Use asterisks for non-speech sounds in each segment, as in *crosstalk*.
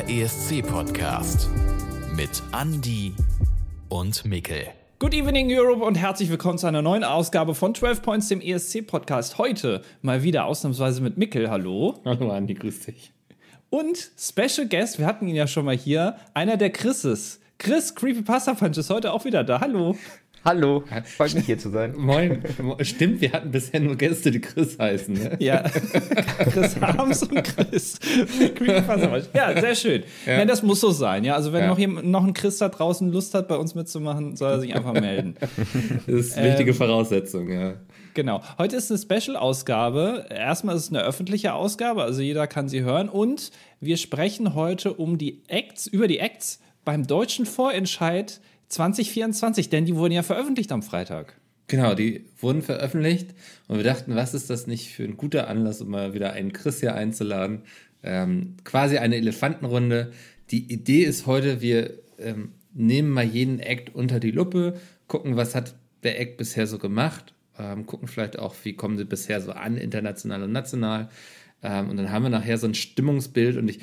der ESC-Podcast mit Andy und Mikkel. Good evening Europe und herzlich willkommen zu einer neuen Ausgabe von 12 Points, dem ESC-Podcast. Heute mal wieder ausnahmsweise mit Mikkel. Hallo. Hallo Andy, grüß dich. Und Special Guest, wir hatten ihn ja schon mal hier, einer der Chrises. Chris Creepypasta Punch ist heute auch wieder da. Hallo. Hallo, freut mich hier zu sein. *laughs* Moin. Stimmt, wir hatten bisher nur Gäste, die Chris heißen. Ne? Ja, *laughs* Chris Harms und Chris. *laughs* ja, sehr schön. Ja. Nein, das muss so sein. Ja, also wenn ja. noch, jemand, noch ein Chris da draußen Lust hat, bei uns mitzumachen, soll er sich einfach melden. Das ist eine wichtige ähm, Voraussetzung, ja. Genau. Heute ist eine Special-Ausgabe. Erstmal ist es eine öffentliche Ausgabe, also jeder kann sie hören. Und wir sprechen heute um die Acts, über die Acts beim deutschen Vorentscheid 2024, denn die wurden ja veröffentlicht am Freitag. Genau, die wurden veröffentlicht und wir dachten, was ist das nicht für ein guter Anlass, um mal wieder einen Chris hier einzuladen? Ähm, quasi eine Elefantenrunde. Die Idee ist heute, wir ähm, nehmen mal jeden Act unter die Lupe, gucken, was hat der Act bisher so gemacht, ähm, gucken vielleicht auch, wie kommen sie bisher so an, international und national. Ähm, und dann haben wir nachher so ein Stimmungsbild und ich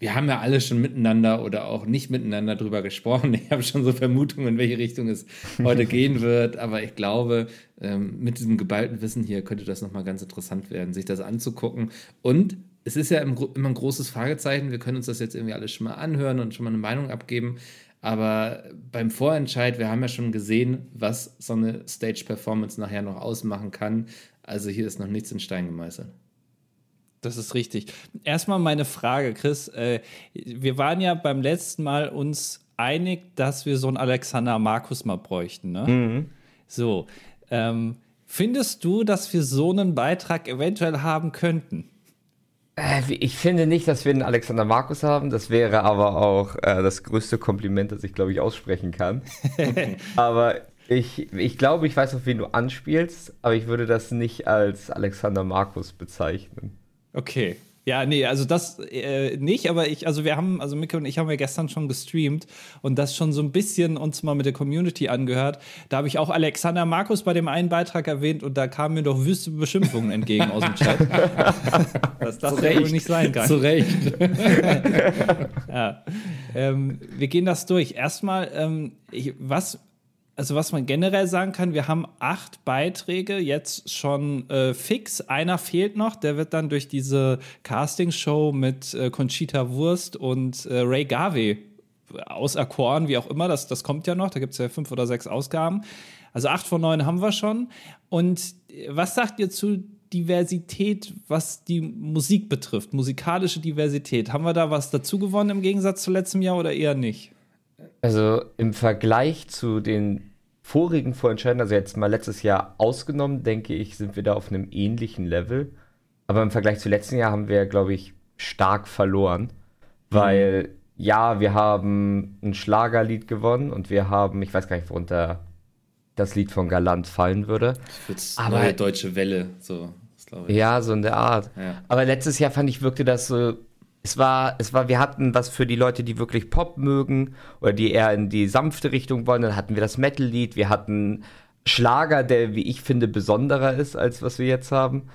wir haben ja alle schon miteinander oder auch nicht miteinander drüber gesprochen. *laughs* Ich habe schon so Vermutungen, in welche Richtung es heute gehen *laughs* wird. Aber ich glaube, ähm, mit diesem geballten Wissen hier könnte das nochmal ganz interessant werden, sich das anzugucken. Und es ist ja immer ein großes Fragezeichen. Wir können uns das jetzt irgendwie alles schon mal anhören und schon mal eine Meinung abgeben. Aber beim Vorentscheid, wir haben ja schon gesehen, was so eine Stage-Performance nachher noch ausmachen kann. Also hier ist noch nichts in Stein gemeißelt. Das ist richtig. Erstmal meine Frage, Chris. Äh, wir waren ja beim letzten Mal uns einig, dass wir so einen Alexander Markus mal bräuchten. Ne? Mhm. So. Ähm, findest du, dass wir so einen Beitrag eventuell haben könnten? Äh, ich finde nicht, dass wir einen Alexander Markus haben. Das wäre aber auch äh, das größte Kompliment, das ich, glaube ich, aussprechen kann. *laughs* aber ich, ich glaube, ich weiß, auf wen du anspielst, aber ich würde das nicht als Alexander Markus bezeichnen. Okay. Ja, nee, also das äh, nicht, aber ich, also wir haben, also Micke und ich haben ja gestern schon gestreamt und das schon so ein bisschen uns mal mit der Community angehört. Da habe ich auch Alexander Markus bei dem einen Beitrag erwähnt und da kamen mir doch wüste Beschimpfungen entgegen aus dem Chat. dass *laughs* das ja wohl nicht sein kann. Zu Recht. *laughs* ja. Ähm, wir gehen das durch. Erstmal, ähm, ich, was also was man generell sagen kann, wir haben acht Beiträge jetzt schon äh, fix. Einer fehlt noch, der wird dann durch diese Castingshow mit äh, Conchita Wurst und äh, Ray Garvey auserkoren, wie auch immer. Das, das kommt ja noch, da gibt es ja fünf oder sechs Ausgaben. Also acht von neun haben wir schon. Und äh, was sagt ihr zu Diversität, was die Musik betrifft, musikalische Diversität? Haben wir da was dazu gewonnen im Gegensatz zu letztem Jahr oder eher nicht? Also im Vergleich zu den vorigen Vorentscheiden, also jetzt mal letztes Jahr ausgenommen, denke ich, sind wir da auf einem ähnlichen Level. Aber im Vergleich zu letzten Jahr haben wir, glaube ich, stark verloren. Weil, mhm. ja, wir haben ein Schlagerlied gewonnen und wir haben, ich weiß gar nicht, worunter das Lied von Galant fallen würde. Aber neue deutsche Welle, so. Ja, so in der Art. Ja. Aber letztes Jahr fand ich, wirkte das so es war, es war, wir hatten was für die Leute, die wirklich Pop mögen oder die eher in die sanfte Richtung wollen. Dann hatten wir das Metal-Lied, wir hatten Schlager, der, wie ich finde, besonderer ist, als was wir jetzt haben.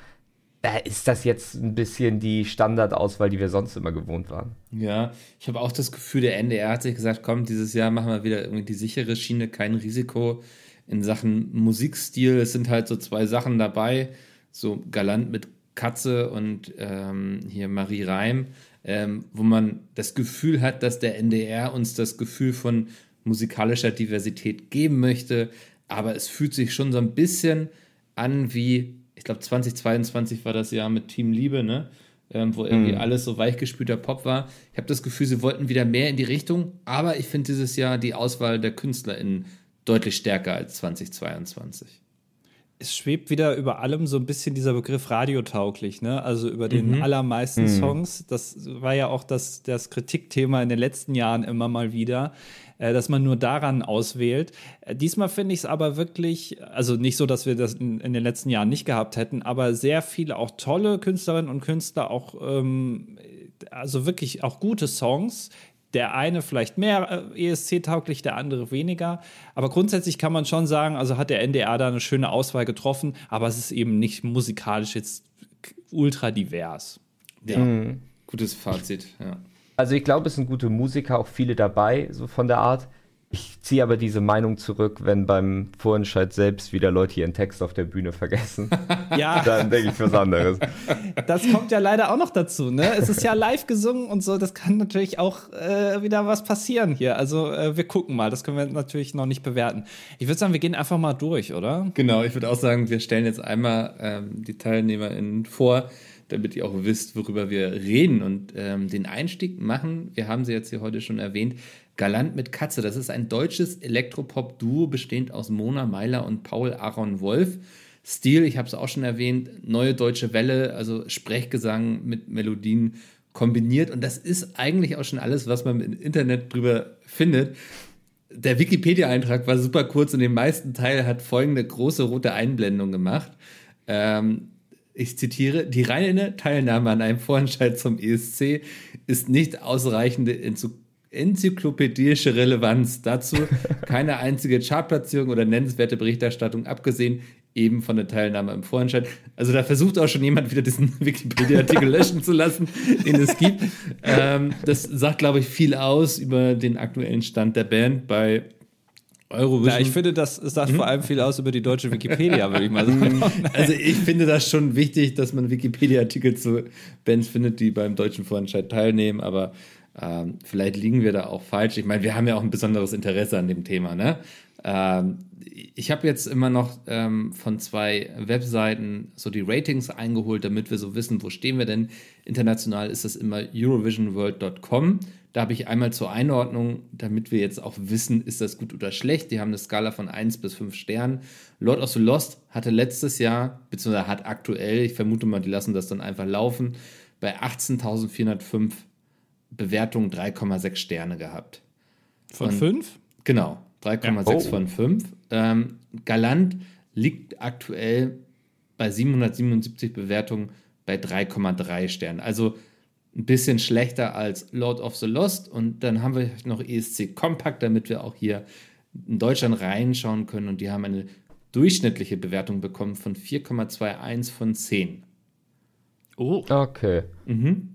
Ist das jetzt ein bisschen die Standardauswahl, die wir sonst immer gewohnt waren. Ja, ich habe auch das Gefühl, der NDR hat sich gesagt, komm, dieses Jahr machen wir wieder irgendwie die sichere Schiene, kein Risiko in Sachen Musikstil. Es sind halt so zwei Sachen dabei, so galant mit Katze und ähm, hier Marie Reim ähm, wo man das Gefühl hat, dass der NDR uns das Gefühl von musikalischer Diversität geben möchte. Aber es fühlt sich schon so ein bisschen an wie, ich glaube, 2022 war das Jahr mit Team Liebe, ne? Ähm, wo irgendwie mhm. alles so weichgespülter Pop war. Ich habe das Gefühl, sie wollten wieder mehr in die Richtung, aber ich finde dieses Jahr die Auswahl der KünstlerInnen deutlich stärker als 2022 es schwebt wieder über allem so ein bisschen dieser Begriff radiotauglich, ne? Also über den mhm. allermeisten mhm. Songs. Das war ja auch das, das Kritikthema in den letzten Jahren immer mal wieder, äh, dass man nur daran auswählt. Äh, diesmal finde ich es aber wirklich, also nicht so, dass wir das in, in, den letzten Jahren nicht gehabt hätten, aber sehr viele auch tolle Künstlerinnen und Künstler, auch ähm, also wirklich auch gute Songs, der eine vielleicht mehr äh, ESC-tauglich, der andere weniger. Aber grundsätzlich kann man schon sagen, also hat der NDR da eine schöne Auswahl getroffen, aber es ist eben nicht musikalisch jetzt ultra divers. Ja, mhm. gutes Fazit, ja. Also ich glaube, es sind gute Musiker, auch viele dabei, so von der Art. Ich ziehe aber diese Meinung zurück, wenn beim Vorentscheid selbst wieder Leute ihren Text auf der Bühne vergessen. *laughs* Ja. Dann denke ich was anderes. Das kommt ja leider auch noch dazu, ne? Es ist ja live gesungen und so, das kann natürlich auch äh, wieder was passieren hier. Also äh, wir gucken mal, das können wir natürlich noch nicht bewerten. Ich würde sagen, wir gehen einfach mal durch, oder? Genau, ich würde auch sagen, wir stellen jetzt einmal ähm, die TeilnehmerInnen vor, damit ihr auch wisst, worüber wir reden und ähm, den Einstieg machen. Wir haben sie jetzt hier heute schon erwähnt. Galant mit Katze, das ist ein deutsches Elektropop-Duo bestehend aus Mona Meiler und Paul Aaron Wolf. Stil, ich habe es auch schon erwähnt, neue deutsche Welle, also Sprechgesang mit Melodien kombiniert. Und das ist eigentlich auch schon alles, was man im Internet drüber findet. Der Wikipedia-Eintrag war super kurz und den meisten Teil hat folgende große rote Einblendung gemacht. Ähm, ich zitiere, die reine Teilnahme an einem Vorentscheid zum ESC ist nicht ausreichende enzyklopädische Relevanz. Dazu keine einzige Chartplatzierung oder nennenswerte Berichterstattung, abgesehen eben von der Teilnahme im Vorentscheid. Also da versucht auch schon jemand wieder diesen *laughs* Wikipedia-Artikel löschen zu lassen, den es gibt. Ähm, das sagt, glaube ich, viel aus über den aktuellen Stand der Band bei Eurovision. Ja, ich finde, das sagt hm? vor allem viel aus über die deutsche Wikipedia, würde ich mal sagen. *laughs* Also ich finde das schon wichtig, dass man Wikipedia-Artikel zu Bands findet, die beim deutschen Vorentscheid teilnehmen, aber ähm, vielleicht liegen wir da auch falsch. Ich meine, wir haben ja auch ein besonderes Interesse an dem Thema. Ne? Ähm, ich habe jetzt immer noch ähm, von zwei Webseiten so die Ratings eingeholt, damit wir so wissen, wo stehen wir denn. International ist das immer eurovisionworld.com. Da habe ich einmal zur Einordnung, damit wir jetzt auch wissen, ist das gut oder schlecht. Die haben eine Skala von 1 bis 5 Sternen. Lord of the Lost hatte letztes Jahr, beziehungsweise hat aktuell, ich vermute mal, die lassen das dann einfach laufen, bei 18.405 Bewertung 3,6 Sterne gehabt. Von 5? Genau, 3,6 ja. oh. von 5. Ähm, Galant liegt aktuell bei 777 Bewertungen bei 3,3 Sternen. Also ein bisschen schlechter als Lord of the Lost. Und dann haben wir noch ESC Compact, damit wir auch hier in Deutschland reinschauen können. Und die haben eine durchschnittliche Bewertung bekommen von 4,21 von 10. Oh. Okay. Mhm.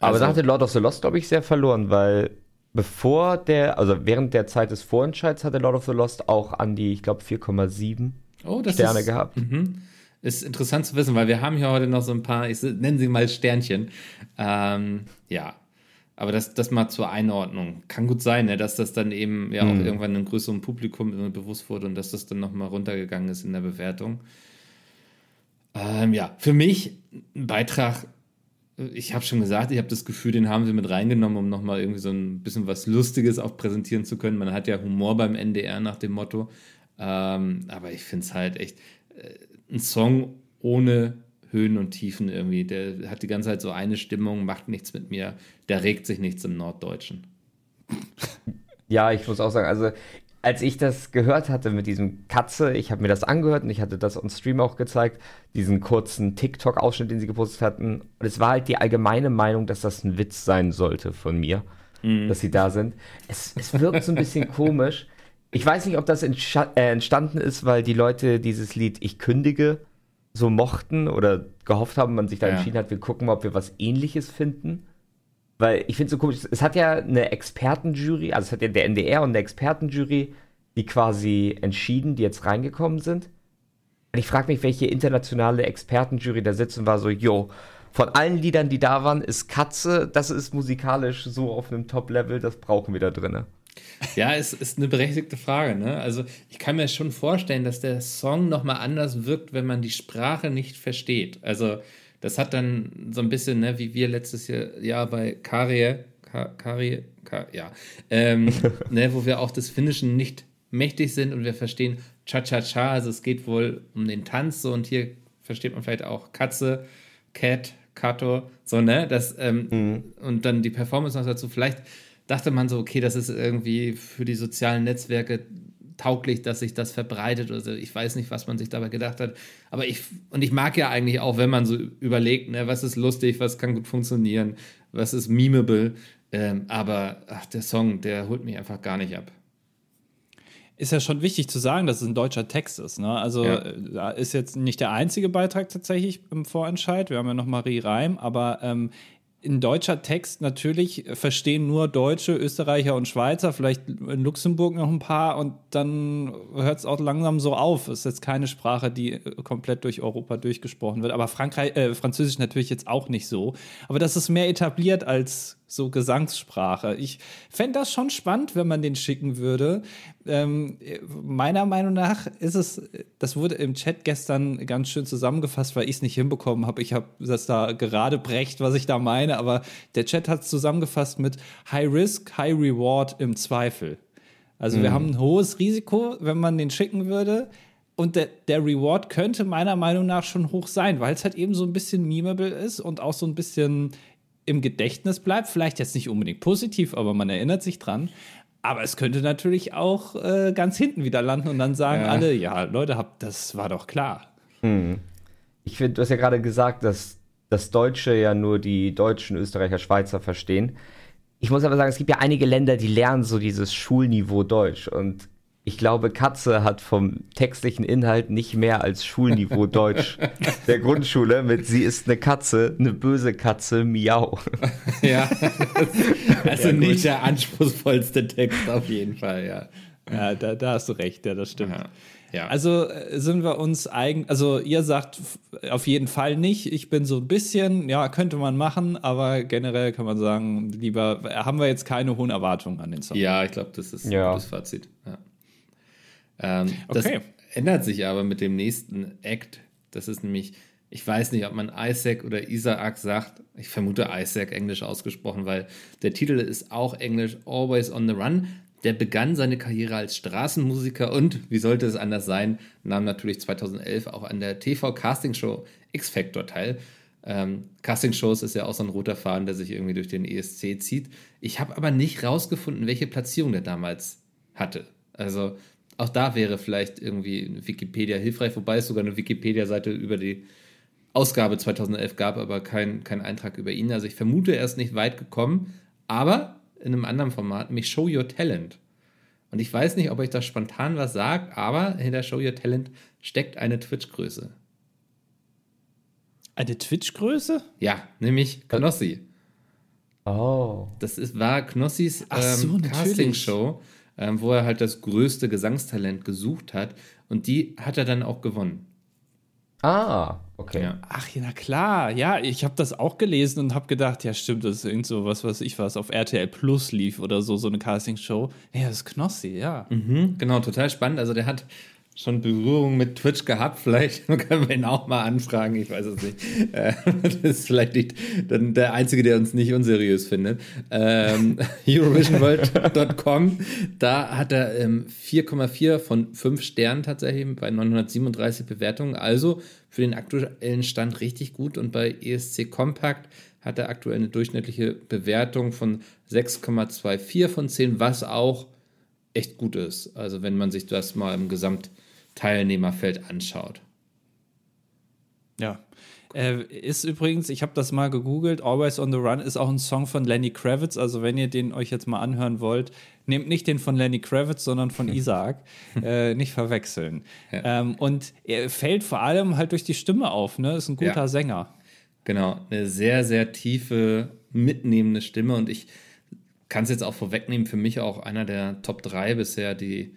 Aber also, da hatte Lord of the Lost, glaube ich, sehr verloren, weil bevor der, also während der Zeit des Vorentscheids hatte Lord of the Lost auch an die, ich glaube, 4,7 oh, Sterne ist, gehabt. Mhm. Ist interessant zu wissen, weil wir haben hier heute noch so ein paar, ich nenne sie mal Sternchen. Ähm, ja, aber das, das mal zur Einordnung. Kann gut sein, ne, dass das dann eben ja auch mhm. irgendwann einem größeren Publikum bewusst wurde und dass das dann nochmal runtergegangen ist in der Bewertung. Ähm, ja, für mich ein Beitrag ich habe schon gesagt, ich habe das Gefühl, den haben sie mit reingenommen, um nochmal irgendwie so ein bisschen was Lustiges auch präsentieren zu können. Man hat ja Humor beim NDR nach dem Motto. Ähm, aber ich finde es halt echt äh, ein Song ohne Höhen und Tiefen irgendwie. Der hat die ganze Zeit so eine Stimmung, macht nichts mit mir, der regt sich nichts im Norddeutschen. Ja, ich muss auch sagen, also als ich das gehört hatte mit diesem Katze, ich habe mir das angehört und ich hatte das on Stream auch gezeigt, diesen kurzen TikTok-Ausschnitt, den sie gepostet hatten. Und es war halt die allgemeine Meinung, dass das ein Witz sein sollte von mir, mhm. dass sie da sind. Es, es wirkt so ein bisschen *laughs* komisch. Ich weiß nicht, ob das äh, entstanden ist, weil die Leute dieses Lied Ich kündige so mochten oder gehofft haben, man sich da ja. entschieden hat, wir gucken mal, ob wir was ähnliches finden. Weil ich finde es so komisch, es hat ja eine Expertenjury, also es hat ja der NDR und eine Expertenjury, die quasi entschieden, die jetzt reingekommen sind. Und ich frage mich, welche internationale Expertenjury da sitzt und war so, yo, von allen Liedern, die da waren, ist Katze, das ist musikalisch so auf einem Top-Level, das brauchen wir da drin. Ja, es ist eine berechtigte Frage. Ne? Also ich kann mir schon vorstellen, dass der Song nochmal anders wirkt, wenn man die Sprache nicht versteht. Also das hat dann so ein bisschen, ne, wie wir letztes Jahr, bei Karie, Karie, Kar ja, ähm, *laughs* ne, wo wir auch des Finnischen nicht mächtig sind und wir verstehen Cha-Cha-Cha, also es geht wohl um den Tanz so und hier versteht man vielleicht auch Katze, Cat, Kato, so, ne, das, ähm, mhm. und dann die Performance noch dazu, vielleicht dachte man so, okay, das ist irgendwie für die sozialen Netzwerke tauglich, dass sich das verbreitet oder so. Ich weiß nicht, was man sich dabei gedacht hat. Aber ich, und ich mag ja eigentlich auch, wenn man so überlegt, ne, was ist lustig, was kann gut funktionieren, was ist memeable. Ähm, aber ach, der Song, der holt mich einfach gar nicht ab. Ist ja schon wichtig zu sagen, dass es ein deutscher Text ist. Ne? Also ja. Da ist jetzt nicht der einzige Beitrag tatsächlich im Vorentscheid. Wir haben ja noch Marie Reim, aber ähm, ein deutscher Text natürlich verstehen nur Deutsche, Österreicher und Schweizer, vielleicht in Luxemburg noch ein paar und dann hört es auch langsam so auf. Es ist jetzt keine Sprache, die komplett durch Europa durchgesprochen wird. Aber Frankreich, äh, Französisch natürlich jetzt auch nicht so. Aber das ist mehr etabliert als so Gesangssprache. Ich fände das schon spannend, wenn man den schicken würde. Ähm, meiner Meinung nach ist es, das wurde im Chat gestern ganz schön zusammengefasst, weil ich es nicht hinbekommen habe. Ich habe das da gerade brecht, was ich da meine, aber der Chat hat es zusammengefasst mit High Risk, High Reward im Zweifel. Also mhm. wir haben ein hohes Risiko, wenn man den schicken würde. Und der, der Reward könnte meiner Meinung nach schon hoch sein, weil es halt eben so ein bisschen memeable ist und auch so ein bisschen im Gedächtnis bleibt. Vielleicht jetzt nicht unbedingt positiv, aber man erinnert sich dran. Aber es könnte natürlich auch äh, ganz hinten wieder landen und dann sagen ja. alle, ja, Leute, hab, das war doch klar. Hm. Ich finde, du hast ja gerade gesagt, dass das Deutsche ja nur die Deutschen, Österreicher, Schweizer verstehen. Ich muss aber sagen, es gibt ja einige Länder, die lernen so dieses Schulniveau Deutsch. Und ich glaube, Katze hat vom textlichen Inhalt nicht mehr als Schulniveau Deutsch *laughs* der Grundschule mit Sie ist eine Katze, eine böse Katze, miau. Ja, *laughs* also ja, nicht der anspruchsvollste Text auf jeden Fall, ja. Ja, da, da hast du recht, ja, das stimmt. Ja. Ja. Also äh, sind wir uns eigentlich, also ihr sagt auf jeden Fall nicht. Ich bin so ein bisschen, ja, könnte man machen, aber generell kann man sagen, lieber haben wir jetzt keine hohen Erwartungen an den Song. Ja, ich glaube, das ist ja. ein gutes Fazit. Ja. Ähm, das ändert sich aber mit dem nächsten Act. Das ist nämlich, ich weiß nicht, ob man Isaac oder Isaac sagt. Ich vermute Isaac englisch ausgesprochen, weil der Titel ist auch englisch Always on the Run. Der begann seine Karriere als Straßenmusiker und, wie sollte es anders sein, nahm natürlich 2011 auch an der TV-Castingshow X Factor teil. Ähm, Castingshows ist ja auch so ein roter Faden, der sich irgendwie durch den ESC zieht. Ich habe aber nicht rausgefunden, welche Platzierung der damals hatte. Also auch da wäre vielleicht irgendwie Wikipedia hilfreich, wobei es sogar eine Wikipedia-Seite über die Ausgabe 2011 gab, aber kein, kein Eintrag über ihn. Also ich vermute, er ist nicht weit gekommen, aber in einem anderen Format, nämlich Show Your Talent. Und ich weiß nicht, ob euch das spontan was sagt, aber hinter Show Your Talent steckt eine Twitch-Größe. Eine Twitch-Größe? Ja, nämlich Knossi. Oh. Das ist, war Knossis ähm, so, Casting-Show ähm, wo er halt das größte Gesangstalent gesucht hat. Und die hat er dann auch gewonnen. Ah, okay. Ja. Ach, ja, na klar. Ja, ich habe das auch gelesen und habe gedacht, ja, stimmt, das ist irgend so was, was ich was auf RTL Plus lief oder so, so eine Castingshow. Ja, das ist Knossi, ja. Mhm, genau, total spannend. Also der hat schon Berührung mit Twitch gehabt. *laughs* Vielleicht können wir ihn auch mal anfragen. Ich weiß es nicht. Äh, *laughs* das ist vielleicht nicht der Einzige, der uns nicht unseriös findet. Ähm, *laughs* Eurovisionworld.com, da hat er ähm, 4,4 von 5 Sternen tatsächlich bei 937 Bewertungen. Also für den aktuellen Stand richtig gut. Und bei ESC Compact hat er aktuell eine durchschnittliche Bewertung von 6,24 von 10, was auch echt gut ist. Also wenn man sich das mal im Gesamt Teilnehmerfeld anschaut. Ja. Äh, ist übrigens, ich habe das mal gegoogelt, Always on the Run ist auch ein Song von Lenny Kravitz. Also, wenn ihr den euch jetzt mal anhören wollt, nehmt nicht den von Lenny Kravitz, sondern von *laughs* Isaac. äh, nicht verwechseln. Ja. Ähm, und er fällt vor allem halt durch die Stimme auf, ne? Ist ein guter ja. Sänger. Genau, eine sehr, sehr tiefe, mitnehmende Stimme. Und ich kann es jetzt auch vorwegnehmen, für mich auch einer der Top 3 bisher, die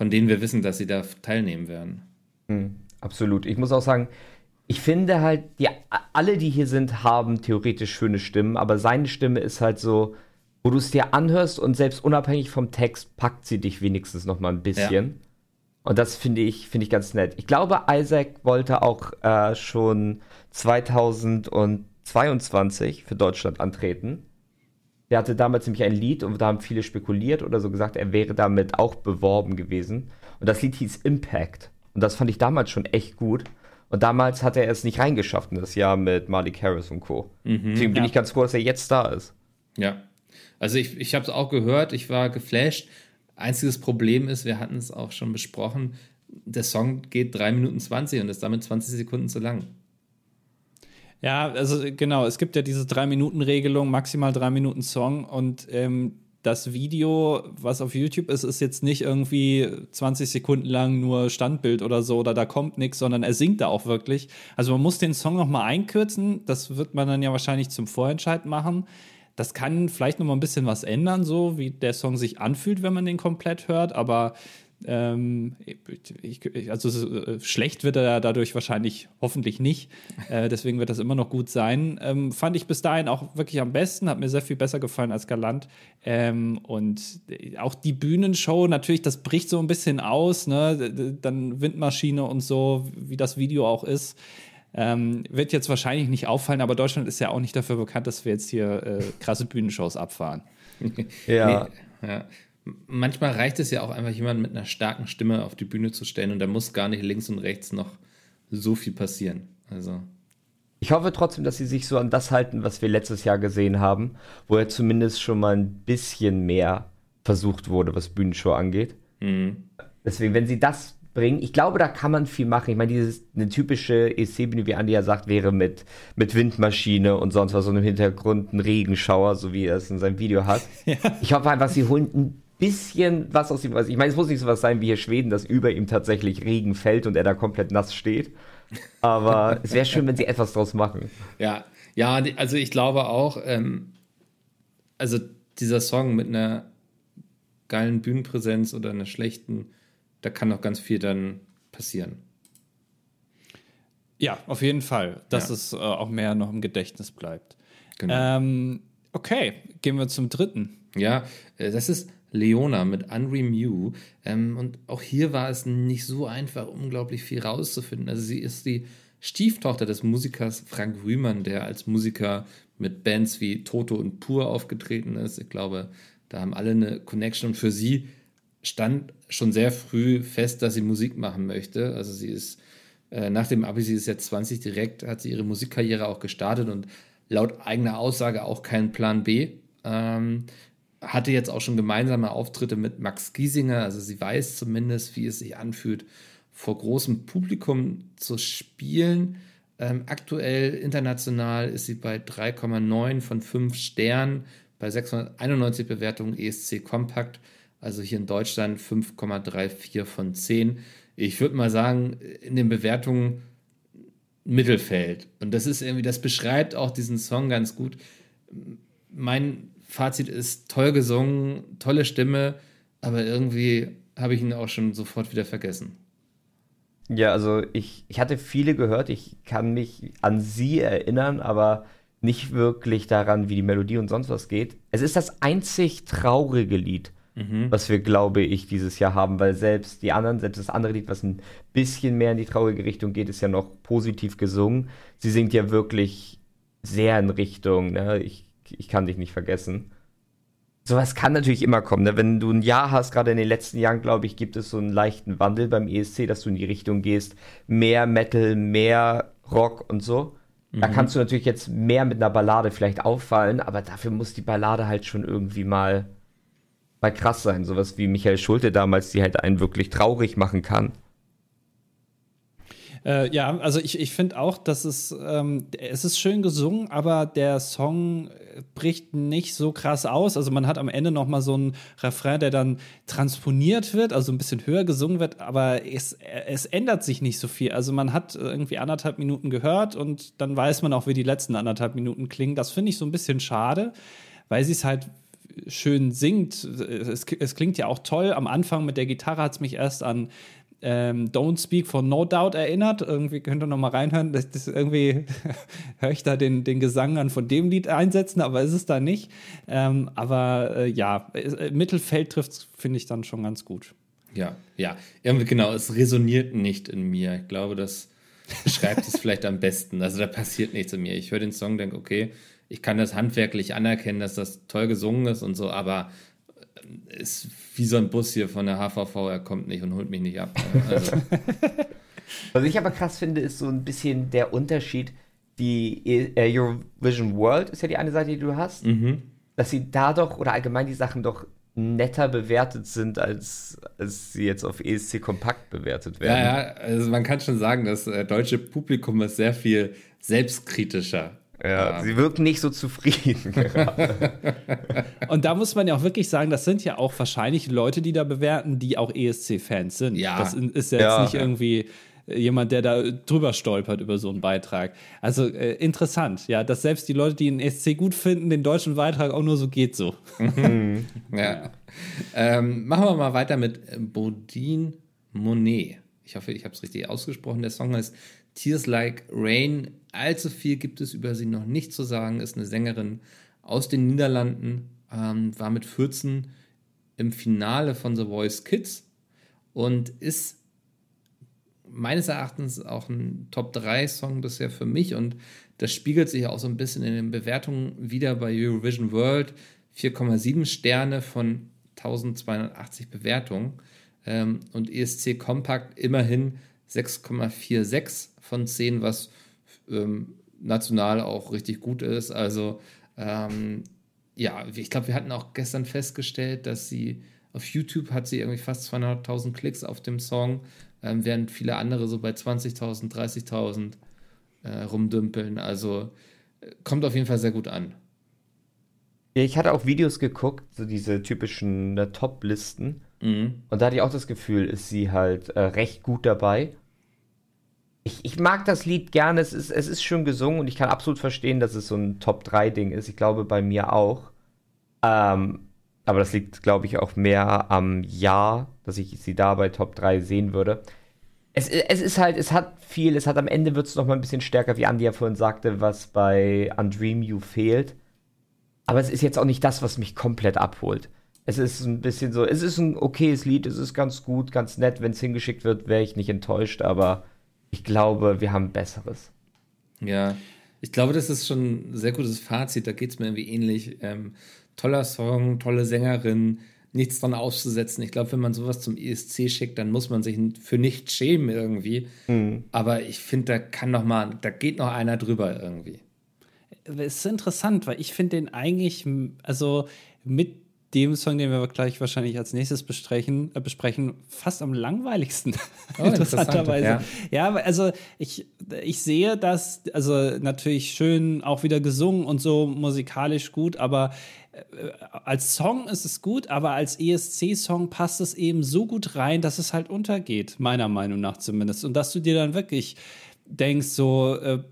von denen wir wissen, dass sie da teilnehmen werden. Mhm, absolut. Ich muss auch sagen, ich finde halt, die, alle, die hier sind, haben theoretisch schöne Stimmen, aber seine Stimme ist halt so, wo du es dir anhörst und selbst unabhängig vom Text packt sie dich wenigstens noch mal ein bisschen. Ja. Und das finde ich, finde ich ganz nett. Ich glaube, Isaac wollte auch äh, schon 2022 für Deutschland antreten. Der hatte damals nämlich ein Lied und da haben viele spekuliert oder so gesagt, er wäre damit auch beworben gewesen. Und das Lied hieß Impact. Und das fand ich damals schon echt gut. Und damals hat er es nicht reingeschafft in das Jahr mit Malik Harris und Co. Mhm, Deswegen bin ja. ich ganz froh, dass er jetzt da ist. Ja. Also ich, ich habe es auch gehört, ich war geflasht. Einziges Problem ist, wir hatten es auch schon besprochen, der Song geht 3 Minuten 20 und ist damit 20 Sekunden zu lang. Ja, also genau, es gibt ja diese Drei-Minuten-Regelung, maximal drei Minuten Song und ähm, das Video, was auf YouTube ist, ist jetzt nicht irgendwie 20 Sekunden lang nur Standbild oder so oder da kommt nichts, sondern er singt da auch wirklich. Also man muss den Song noch mal einkürzen. Das wird man dann ja wahrscheinlich zum Vorentscheid machen. Das kann vielleicht noch mal ein bisschen was ändern, so wie der Song sich anfühlt, wenn man den komplett hört. Aber ähm, ich, also äh, schlecht wird er dadurch wahrscheinlich hoffentlich nicht. *laughs* Äh, deswegen wird das immer noch gut sein. Ähm, fand ich bis dahin auch wirklich am besten, hat mir sehr viel besser gefallen als Galant. Ähm, und auch die Bühnenshow, natürlich, das bricht so ein bisschen aus, ne? Dann Windmaschine und so, wie das Video auch ist. Ähm, wird jetzt wahrscheinlich nicht auffallen, aber Deutschland ist ja auch nicht dafür bekannt, dass wir jetzt hier äh, krasse Bühnenshows abfahren. *laughs* ja. Nee, ja manchmal reicht es ja auch einfach, jemanden mit einer starken Stimme auf die Bühne zu stellen und da muss gar nicht links und rechts noch so viel passieren. Also. Ich hoffe trotzdem, dass sie sich so an das halten, was wir letztes Jahr gesehen haben, wo ja zumindest schon mal ein bisschen mehr versucht wurde, was Bühnenshow angeht. Mhm. Deswegen, wenn sie das bringen, ich glaube, da kann man viel machen. Ich meine, dieses eine typische EC-Bühne, wie Andi ja sagt, wäre mit, mit Windmaschine und sonst was und im Hintergrund ein Regenschauer, so wie er es in seinem Video hat. *laughs* Ja. Ich hoffe einfach, sie holen ein bisschen was aus ihm. Ich meine, es muss nicht so was sein wie hier Schweden, dass über ihm tatsächlich Regen fällt und er da komplett nass steht. Aber *laughs* es wäre schön, wenn sie etwas draus machen. Ja, ja, also ich glaube auch, ähm, also dieser Song mit einer geilen Bühnenpräsenz oder einer schlechten, da kann noch ganz viel dann passieren. Ja, auf jeden Fall, dass ja. es äh, auch mehr noch im Gedächtnis bleibt. Genau. Ähm, okay, gehen wir zum dritten. Ja, äh, das ist Leona mit Unreal Mew. Ähm, und auch hier war es nicht so einfach, unglaublich viel rauszufinden. Also sie ist die Stieftochter des Musikers Frank Rühmann, der als Musiker mit Bands wie Toto und Pur aufgetreten ist. Ich glaube, da haben alle eine Connection. Und für sie stand schon sehr früh fest, dass sie Musik machen möchte. Also sie ist äh, nach dem Abi, sie ist jetzt 20 direkt, hat sie ihre Musikkarriere auch gestartet und laut eigener Aussage auch keinen Plan B. Ähm, hatte jetzt auch schon gemeinsame Auftritte mit Max Giesinger, also sie weiß zumindest, wie es sich anfühlt, vor großem Publikum zu spielen. Ähm, aktuell international ist sie bei 3,9 von 5 Sternen, bei 691 Bewertungen ESC Kompakt, also hier in Deutschland 5,34 von 10. Ich würde mal sagen, in den Bewertungen Mittelfeld. Und das ist irgendwie, das beschreibt auch diesen Song ganz gut. Mein Fazit ist toll gesungen, tolle Stimme, aber irgendwie habe ich ihn auch schon sofort wieder vergessen. Ja, also ich, ich hatte viele gehört, ich kann mich an sie erinnern, aber nicht wirklich daran, wie die Melodie und sonst was geht. Es ist das einzig traurige Lied, mhm. was wir, glaube ich, dieses Jahr haben, weil selbst die anderen, selbst das andere Lied, was ein bisschen mehr in die traurige Richtung geht, ist ja noch positiv gesungen. Sie singt ja wirklich sehr in Richtung, ne? ich ich kann dich nicht vergessen. Sowas kann natürlich immer kommen. Ne? Wenn du ein Jahr hast, gerade in den letzten Jahren, glaube ich, gibt es so einen leichten Wandel beim ESC, dass du in die Richtung gehst, mehr Metal, mehr Rock und so. Mhm. Da kannst du natürlich jetzt mehr mit einer Ballade vielleicht auffallen, aber dafür muss die Ballade halt schon irgendwie mal, mal krass sein. Sowas wie Michael Schulte damals, die halt einen wirklich traurig machen kann. Äh, ja, also ich, ich finde auch, dass es, ähm, es ist schön gesungen, aber der Song bricht nicht so krass aus. Also man hat am Ende noch mal so einen Refrain, der dann transponiert wird, also ein bisschen höher gesungen wird, aber es, es ändert sich nicht so viel. Also man hat irgendwie anderthalb Minuten gehört und dann weiß man auch, wie die letzten anderthalb Minuten klingen. Das finde ich so ein bisschen schade, weil sie es halt schön singt. Es, es, klingt ja auch toll. Am Anfang mit der Gitarre hat es mich erst an ähm, Don't Speak for No Doubt erinnert. Irgendwie könnt ihr noch mal reinhören. Das, das irgendwie *laughs* höre ich da den, den Gesang an von dem Lied einsetzen, aber ist es da nicht. Ähm, aber äh, ja, äh, Mittelfeld trifft finde ich dann schon ganz gut. Ja, ja. Irgendwie genau, es resoniert nicht in mir. Ich glaube, das beschreibt es *laughs* vielleicht am besten. Also da passiert nichts in mir. Ich höre den Song, denke, okay, ich kann das handwerklich anerkennen, dass das toll gesungen ist und so, aber ist wie so ein Bus hier von der HVV, er kommt nicht und holt mich nicht ab. Also. *laughs* Was ich aber krass finde, ist so ein bisschen der Unterschied. Die äh, Eurovision World ist ja die eine Seite, die du hast, mhm. dass sie da doch oder allgemein die Sachen doch netter bewertet sind, als, als sie jetzt auf ESC Kompakt bewertet werden. Ja, ja, also man kann schon sagen, das äh, deutsche Publikum ist sehr viel selbstkritischer Ja, ja, sie wirken nicht so zufrieden. *laughs* und da muss man ja auch wirklich sagen, das sind ja auch wahrscheinlich Leute, die da bewerten, die auch ESC-Fans sind. Ja. Das ist ja jetzt ja, nicht irgendwie jemand, der da drüber stolpert über so einen Beitrag. Also äh, interessant, ja, dass selbst die Leute, die den ESC gut finden, den deutschen Beitrag auch nur so geht so. *laughs* ja. Ähm, machen wir mal weiter mit Bodine Monet. Ich hoffe, ich habe es richtig ausgesprochen. Der Song heißt Tears Like Rain. Allzu viel gibt es über sie noch nicht zu sagen. Ist eine Sängerin aus den Niederlanden, ähm, war mit 14 im Finale von The Voice Kids und ist meines Erachtens auch ein Top-3-Song bisher für mich und das spiegelt sich auch so ein bisschen in den Bewertungen wieder bei Eurovision World. 4,7 Sterne von 1280 Bewertungen ähm, und ESC Compact immerhin 6,46 von 10, was ähm, national auch richtig gut ist. Also ähm, ja, ich glaube, wir hatten auch gestern festgestellt, dass sie auf YouTube hat sie irgendwie fast 200.000 Klicks auf dem Song, ähm, während viele andere so bei 20.000, 30.000 äh, rumdümpeln. Also äh, kommt auf jeden Fall sehr gut an. Ich hatte auch Videos geguckt, so diese typischen äh, Top-Listen. Mhm. Und da hatte ich auch das Gefühl, ist sie halt äh, recht gut dabei. Ich, ich, mag das Lied gerne, es ist, es ist schön gesungen und ich kann absolut verstehen, dass es so ein Top-3-Ding ist. Ich glaube bei mir auch. Ähm, aber das liegt, glaube ich, auch mehr am Jahr, dass ich sie da bei Top 3 sehen würde. Es, es ist halt, es hat viel, es hat am Ende wird es noch mal ein bisschen stärker, wie Andi ja vorhin sagte, was bei Undream You fehlt. Aber es ist jetzt auch nicht das, was mich komplett abholt. Es ist ein bisschen so, es ist ein okayes Lied, es ist ganz gut, ganz nett. Wenn es hingeschickt wird, wäre ich nicht enttäuscht, aber ich glaube, wir haben Besseres. Ja, ich glaube, das ist schon ein sehr gutes Fazit. Da geht es mir irgendwie ähnlich. Ähm, toller Song, tolle Sängerin, nichts dran auszusetzen. Ich glaube, wenn man sowas zum ESC schickt, dann muss man sich für nichts schämen irgendwie. Mhm. Aber ich finde, da kann noch mal, da geht noch einer drüber irgendwie. Es ist interessant, weil ich finde den eigentlich, also mit dem Song, den wir gleich wahrscheinlich als nächstes besprechen, äh, besprechen fast am langweiligsten. *laughs* Oh, interessanterweise. Ja. ja, also ich, ich sehe das, also natürlich schön auch wieder gesungen und so musikalisch gut, aber äh, als Song ist es gut, aber als ESC-Song passt es eben so gut rein, dass es halt untergeht, meiner Meinung nach zumindest. Und dass du dir dann wirklich denkst, so äh,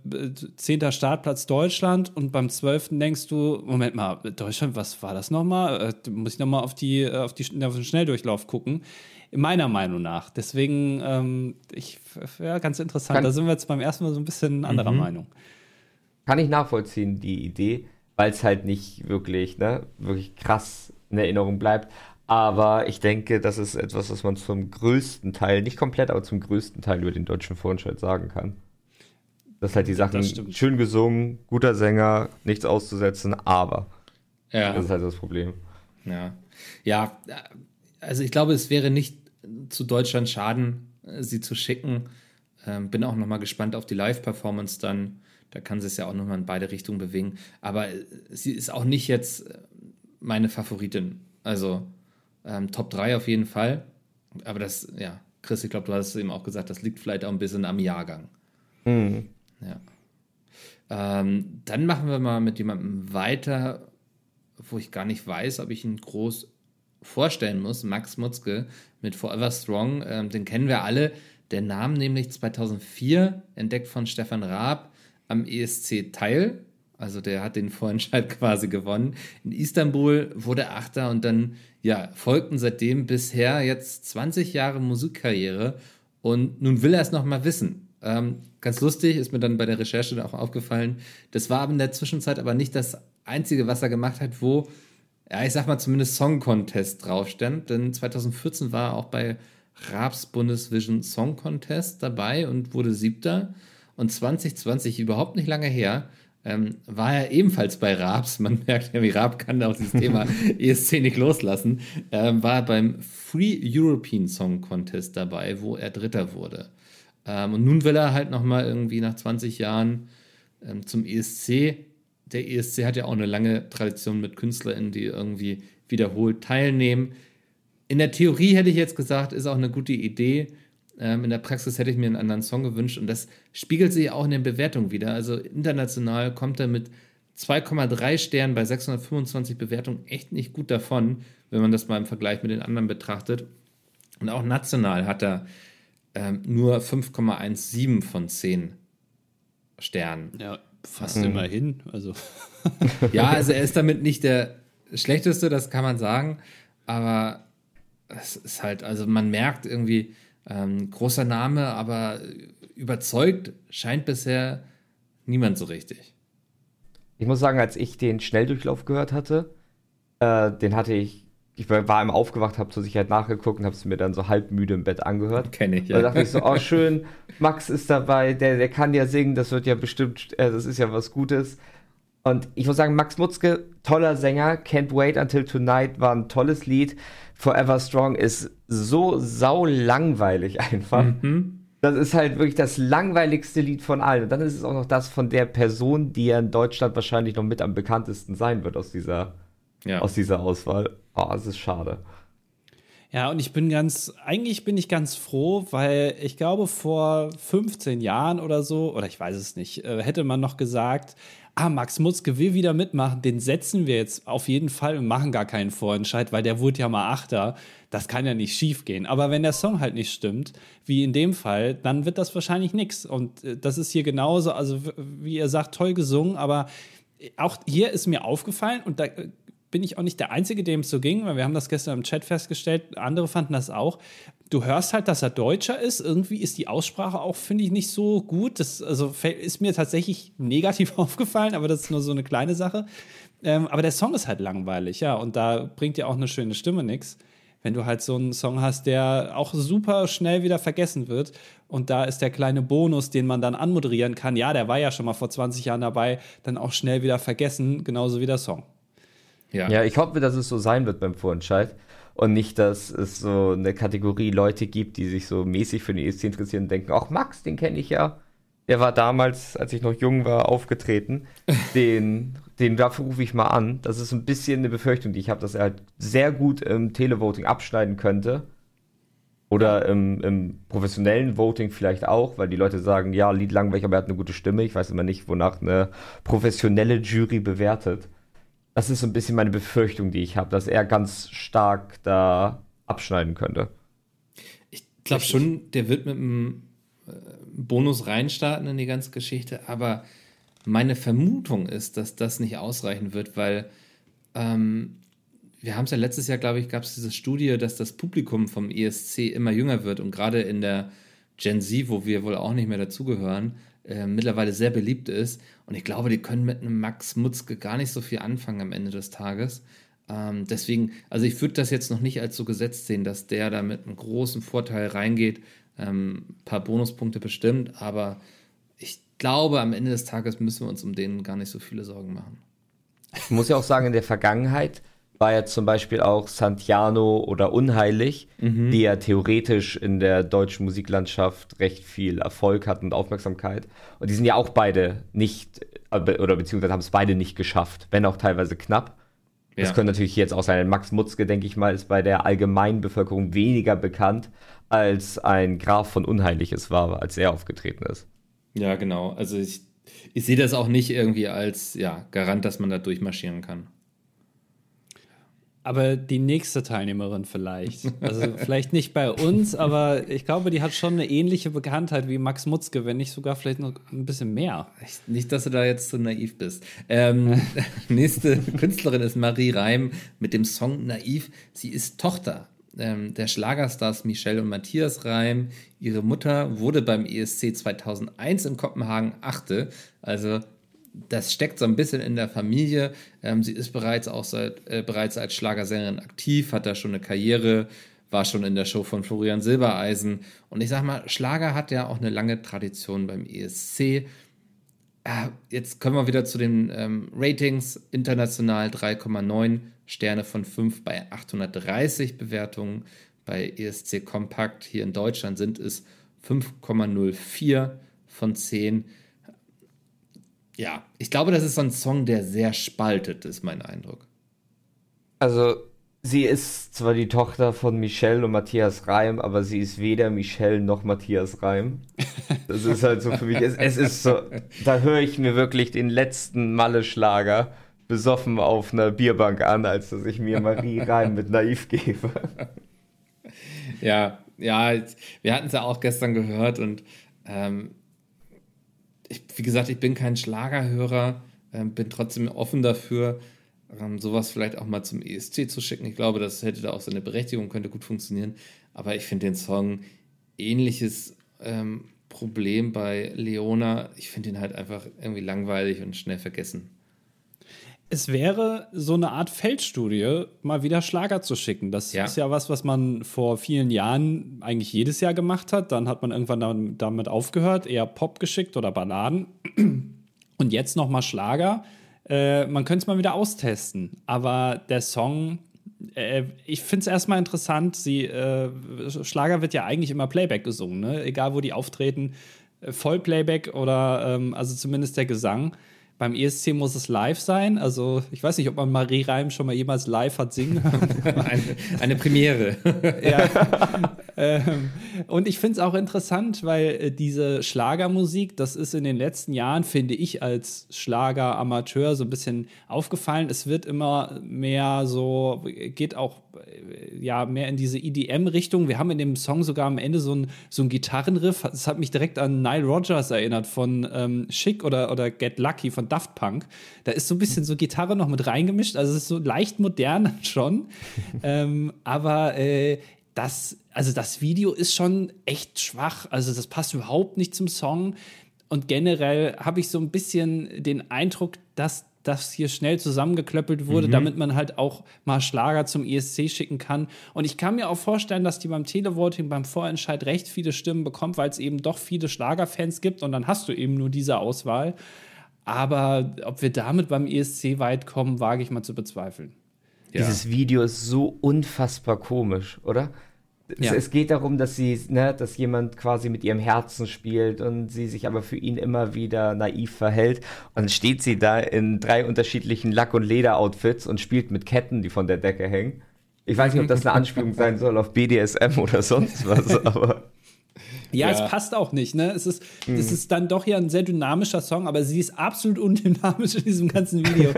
zehnter Startplatz Deutschland und beim zwölften denkst du, Moment mal, Deutschland, was war das nochmal? Äh, muss ich nochmal auf, die, äh, auf, die, auf den Schnelldurchlauf gucken. Meiner Meinung nach. Deswegen, ähm, ich, ja, ganz interessant. Kann, da sind wir jetzt beim ersten Mal so ein bisschen anderer mhm. Meinung. Kann ich nachvollziehen, die Idee, weil es halt nicht wirklich, ne, wirklich krass in Erinnerung bleibt. Aber ich denke, das ist etwas, was man zum größten Teil, nicht komplett, aber zum größten Teil über den deutschen Vorentscheid sagen kann. Das halt die Sachen schön gesungen, guter Sänger, nichts auszusetzen, aber ja. das ist halt das Problem. Ja. Ja, also ich glaube, es wäre nicht zu Deutschland schaden, sie zu schicken. Ähm, bin auch nochmal gespannt auf die Live-Performance dann. Da kann sie es ja auch nochmal in beide Richtungen bewegen. Aber sie ist auch nicht jetzt meine Favoritin. Also ähm, Top 3 auf jeden Fall. Aber das, ja, Chris, ich glaube, du hast es eben auch gesagt, das liegt vielleicht auch ein bisschen am Jahrgang. Mhm. Ja. Ähm, dann machen wir mal mit jemandem weiter, wo ich gar nicht weiß, ob ich ihn groß vorstellen muss. Max Mutzke mit Forever Strong. Ähm, den kennen wir alle. Der nahm nämlich 2004, entdeckt von Stefan Raab, am ESC teil. Also der hat den Vorentscheid *laughs* quasi gewonnen. In Istanbul wurde er Achter und dann ja, folgten seitdem bisher jetzt 20 Jahre Musikkarriere und nun will er es nochmal wissen. Ähm, ganz lustig, ist mir dann bei der Recherche auch aufgefallen. Das war in der Zwischenzeit aber nicht das Einzige, was er gemacht hat, wo, ja, ich sag mal zumindest Song Contest draufstand. Denn 2014 war er auch bei Raps Bundesvision Song Contest dabei und wurde Siebter. Und 2020, überhaupt nicht lange her, ähm, war er ebenfalls bei Raps. Man *laughs* merkt ja, wie Raab kann auch dieses Thema *laughs* ESC nicht loslassen. Ähm, war beim Free European Song Contest dabei, wo er Dritter wurde. Ähm, und nun will er halt nochmal irgendwie nach 20 Jahren ähm, zum ESC. Der ESC hat ja auch eine lange Tradition mit KünstlerInnen, die irgendwie wiederholt teilnehmen. In der Theorie hätte ich jetzt gesagt, ist auch eine gute Idee. Ähm, in der Praxis hätte ich mir einen anderen Song gewünscht und das spiegelt sich auch in den Bewertungen wieder. Also international kommt er mit 2,3 Sternen bei 625 Bewertungen echt nicht gut davon, wenn man das mal im Vergleich mit den anderen betrachtet. Und auch national hat er ähm, nur 5,17 von 10 Sternen. Ja, fast mhm. immerhin. Also. *laughs* ja, also er ist damit nicht der schlechteste, das kann man sagen. Aber es ist halt, also man merkt irgendwie, ähm, großer Name, aber überzeugt scheint bisher niemand so richtig. Ich muss sagen, als ich den Schnelldurchlauf gehört hatte, äh, den hatte ich, ich war im aufgewacht, habe zur Sicherheit nachgeguckt und habe es mir dann so halb müde im Bett angehört. Kenne ich, ja. Da dachte ich so, oh *laughs* schön, Max ist dabei, der, der kann ja singen, das wird ja bestimmt, äh, das ist ja was Gutes. Und ich muss sagen, Max Mutzke, toller Sänger, Can't Wait Until Tonight war ein tolles Lied. Forever Strong ist so sau langweilig einfach. Mhm. Das ist halt wirklich das langweiligste Lied von allen. Und dann ist es auch noch das von der Person, die ja in Deutschland wahrscheinlich noch mit am bekanntesten sein wird aus dieser, ja. aus dieser Auswahl. Oh, es ist schade. Ja, und ich bin ganz, eigentlich bin ich ganz froh, weil ich glaube, vor 15 Jahren oder so, oder ich weiß es nicht, äh, hätte man noch gesagt, ah, Max Mutzke will wieder mitmachen, den setzen wir jetzt auf jeden Fall und machen gar keinen Vorentscheid, weil der wurde ja mal Achter. Das kann ja nicht schief gehen. Aber wenn der Song halt nicht stimmt, wie in dem Fall, dann wird das wahrscheinlich nichts. Und äh, das ist hier genauso, also wie ihr sagt, toll gesungen, aber auch hier ist mir aufgefallen und da bin ich auch nicht der Einzige, dem es so ging, weil wir haben das gestern im Chat festgestellt, andere fanden das auch du hörst halt, dass er Deutscher ist. Irgendwie ist die Aussprache auch, finde ich, nicht so gut. Das also, ist mir tatsächlich negativ *laughs* aufgefallen, aber das ist nur so eine kleine Sache. Ähm, aber der Song ist halt langweilig, ja. Und da bringt dir auch eine schöne Stimme nichts. Wenn du halt so einen Song hast, der auch super schnell wieder vergessen wird. Und da ist der kleine Bonus, den man dann anmoderieren kann. Ja, der war ja schon mal vor 20 Jahren dabei, dann auch schnell wieder vergessen, genauso wie der Song. Ja, ja ich hoffe, dass es so sein wird beim Vorentscheid und nicht, dass es so eine Kategorie Leute gibt, die sich so mäßig für den ESC interessieren und denken, ach Max, den kenne ich ja. Der war damals, als ich noch jung war, aufgetreten. *laughs* Den, den dafür rufe ich mal an. Das ist ein bisschen eine Befürchtung, die ich habe, dass er halt sehr gut im Televoting abschneiden könnte. Oder im, im, professionellen Voting vielleicht auch, weil die Leute sagen, ja, Lied langweilig, aber er hat eine gute Stimme. Ich weiß immer nicht, wonach eine professionelle Jury bewertet. Das ist so ein bisschen meine Befürchtung, die ich habe, dass er ganz stark da abschneiden könnte. Ich glaube schon, der wird mit einem äh, Bonus reinstarten in die ganze Geschichte, aber meine Vermutung ist, dass das nicht ausreichen wird, weil ähm, wir haben es ja letztes Jahr, glaube ich, gab es diese Studie, dass das Publikum vom ESC immer jünger wird und gerade in der Gen Z, wo wir wohl auch nicht mehr dazugehören, äh, mittlerweile sehr beliebt ist. Und ich glaube, die können mit einem Max Mutzke gar nicht so viel anfangen am Ende des Tages. Ähm, deswegen, also ich würde das jetzt noch nicht als so gesetzt sehen, dass der da mit einem großen Vorteil reingeht. Ähm, ein paar Bonuspunkte bestimmt, aber ich glaube, am Ende des Tages müssen wir uns um den gar nicht so viele Sorgen machen. Ich muss ja auch sagen, in der Vergangenheit war ja zum Beispiel auch Santiano oder Unheilig, mhm. die ja theoretisch in der deutschen Musiklandschaft recht viel Erfolg hatten und Aufmerksamkeit. Und die sind ja auch beide nicht, äh, oder beziehungsweise haben es beide nicht geschafft, wenn auch teilweise knapp. Ja. Das könnte natürlich jetzt auch sein. Max Mutzke, denke ich mal, ist bei der allgemeinen Bevölkerung weniger bekannt, als ein Graf von Unheilig es war, als er aufgetreten ist. Ja, genau. Also ich, ich sehe das auch nicht irgendwie als ja, Garant, dass man da durchmarschieren kann aber die nächste Teilnehmerin vielleicht. Also *laughs* vielleicht nicht bei uns, aber ich glaube, die hat schon eine ähnliche Bekanntheit wie Max Mutzke, wenn nicht sogar vielleicht noch ein bisschen mehr. Nicht, dass du da jetzt so naiv bist. Ähm, *laughs* nächste Künstlerin ist Marie Reim mit dem Song Naiv. Sie ist Tochter ähm, der Schlagerstars Michelle und Matthias Reim. Ihre Mutter wurde beim ESC 2001 in Kopenhagen Achte, also das steckt so ein bisschen in der Familie. Ähm, sie ist bereits auch seit, äh, bereits als Schlagersängerin aktiv, hat da schon eine Karriere, war schon in der Show von Florian Silbereisen. Und ich sag mal, Schlager hat ja auch eine lange Tradition beim ESC. Äh, jetzt kommen wir wieder zu den ähm, Ratings. International 3,9 Sterne von 5 bei 830 Bewertungen. Bei ESC Kompakt hier in Deutschland sind es 5,04 von 10 ja, ich glaube, das ist so ein Song, der sehr spaltet, ist mein Eindruck. Also, sie ist zwar die Tochter von Michelle und Matthias Reim, aber sie ist weder Michelle noch Matthias Reim. Das ist halt so für mich, es, es ist so, da höre ich mir wirklich den letzten Malle-Schlager besoffen auf einer Bierbank an, als dass ich mir Marie Reim mit Naiv gebe. Ja, ja, wir hatten es ja auch gestern gehört und ähm, ich, wie gesagt, ich bin kein Schlagerhörer, äh, bin trotzdem offen dafür, ähm, sowas vielleicht auch mal zum ESC zu schicken. Ich glaube, das hätte da auch seine Berechtigung, könnte gut funktionieren. Aber ich finde den Song ähnliches ähm, Problem bei Leona. Ich finde ihn halt einfach irgendwie langweilig und schnell vergessen. Es wäre so eine Art Feldstudie, mal wieder Schlager zu schicken. Das ja. ist ja was, was man vor vielen Jahren eigentlich jedes Jahr gemacht hat. Dann hat man irgendwann damit aufgehört, eher Pop geschickt oder Bananen. Und jetzt noch mal Schlager. Äh, man könnte es mal wieder austesten. Aber der Song, äh, ich finde es erstmal interessant. Sie, äh, Schlager wird ja eigentlich immer Playback gesungen, ne? egal wo die auftreten. Äh, Vollplayback oder ähm, also zumindest der Gesang. Beim ESC muss es live sein. Also ich weiß nicht, ob man Marie Reim schon mal jemals live hat singen *laughs* eine, eine Premiere. ja. *laughs* ähm, und ich finde es auch interessant, weil äh, diese Schlagermusik, das ist in den letzten Jahren, finde ich, als Schlager-Amateur so ein bisschen aufgefallen. Es wird immer mehr so, geht auch äh, ja mehr in diese EDM-Richtung. Wir haben in dem Song sogar am Ende so ein, so Gitarrenriff. Das hat mich direkt an Nile Rogers erinnert von ähm, Chic oder, oder Get Lucky von Daft Punk. Da ist so ein bisschen so Gitarre noch mit reingemischt. Also es ist so leicht modern *laughs* schon. ähm, aber äh, das, also das Video ist schon echt schwach. Also das passt überhaupt nicht zum Song. Und generell habe ich so ein bisschen den Eindruck, dass das hier schnell zusammengeklöppelt wurde, mhm. damit man halt auch mal Schlager zum ESC schicken kann. Und ich kann mir auch vorstellen, dass die beim Televoting, beim Vorentscheid recht viele Stimmen bekommt, weil es eben doch viele Schlagerfans gibt und dann hast du eben nur diese Auswahl. Aber ob wir damit beim ESC weit kommen, wage ich mal zu bezweifeln. Ja. Dieses Video ist so unfassbar komisch, oder? Ja. Es, geht darum, dass sie, ne, dass jemand quasi mit ihrem Herzen spielt und sie sich aber für ihn immer wieder naiv verhält. Und dann steht sie da in drei unterschiedlichen Lack- und Leder-Outfits und spielt mit Ketten, die von der Decke hängen. Ich weiß nicht, ob das eine Anspielung sein soll auf BDSM oder sonst was, *laughs* aber. Ja, ja, es passt auch nicht, ne? Es ist, mhm. es ist dann doch ja ein sehr dynamischer Song, aber sie ist absolut *laughs* undynamisch in diesem ganzen Video.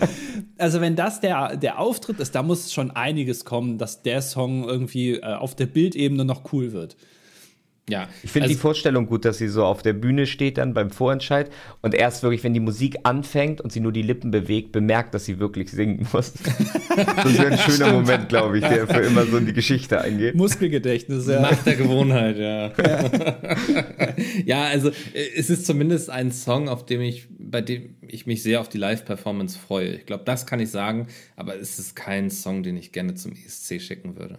also, wenn das der, der Auftritt ist, da muss schon einiges kommen, dass der Song irgendwie äh, auf der Bildebene noch cool wird. Ja, ich finde also, die Vorstellung gut, dass sie so auf der Bühne steht dann beim Vorentscheid und erst wirklich, wenn die Musik anfängt und sie nur die Lippen bewegt, bemerkt, dass sie wirklich singen muss. *laughs* das wäre ein schöner Stimmt. Moment, glaube ich, der für immer so in die Geschichte eingeht. Muskelgedächtnis, ja. Macht der Gewohnheit, ja. Ja. *laughs* ja, also es ist zumindest ein Song, auf dem ich, bei dem ich mich sehr auf die Live-Performance freue. Ich glaube, das kann ich sagen, aber es ist kein Song, den ich gerne zum ESC schicken würde.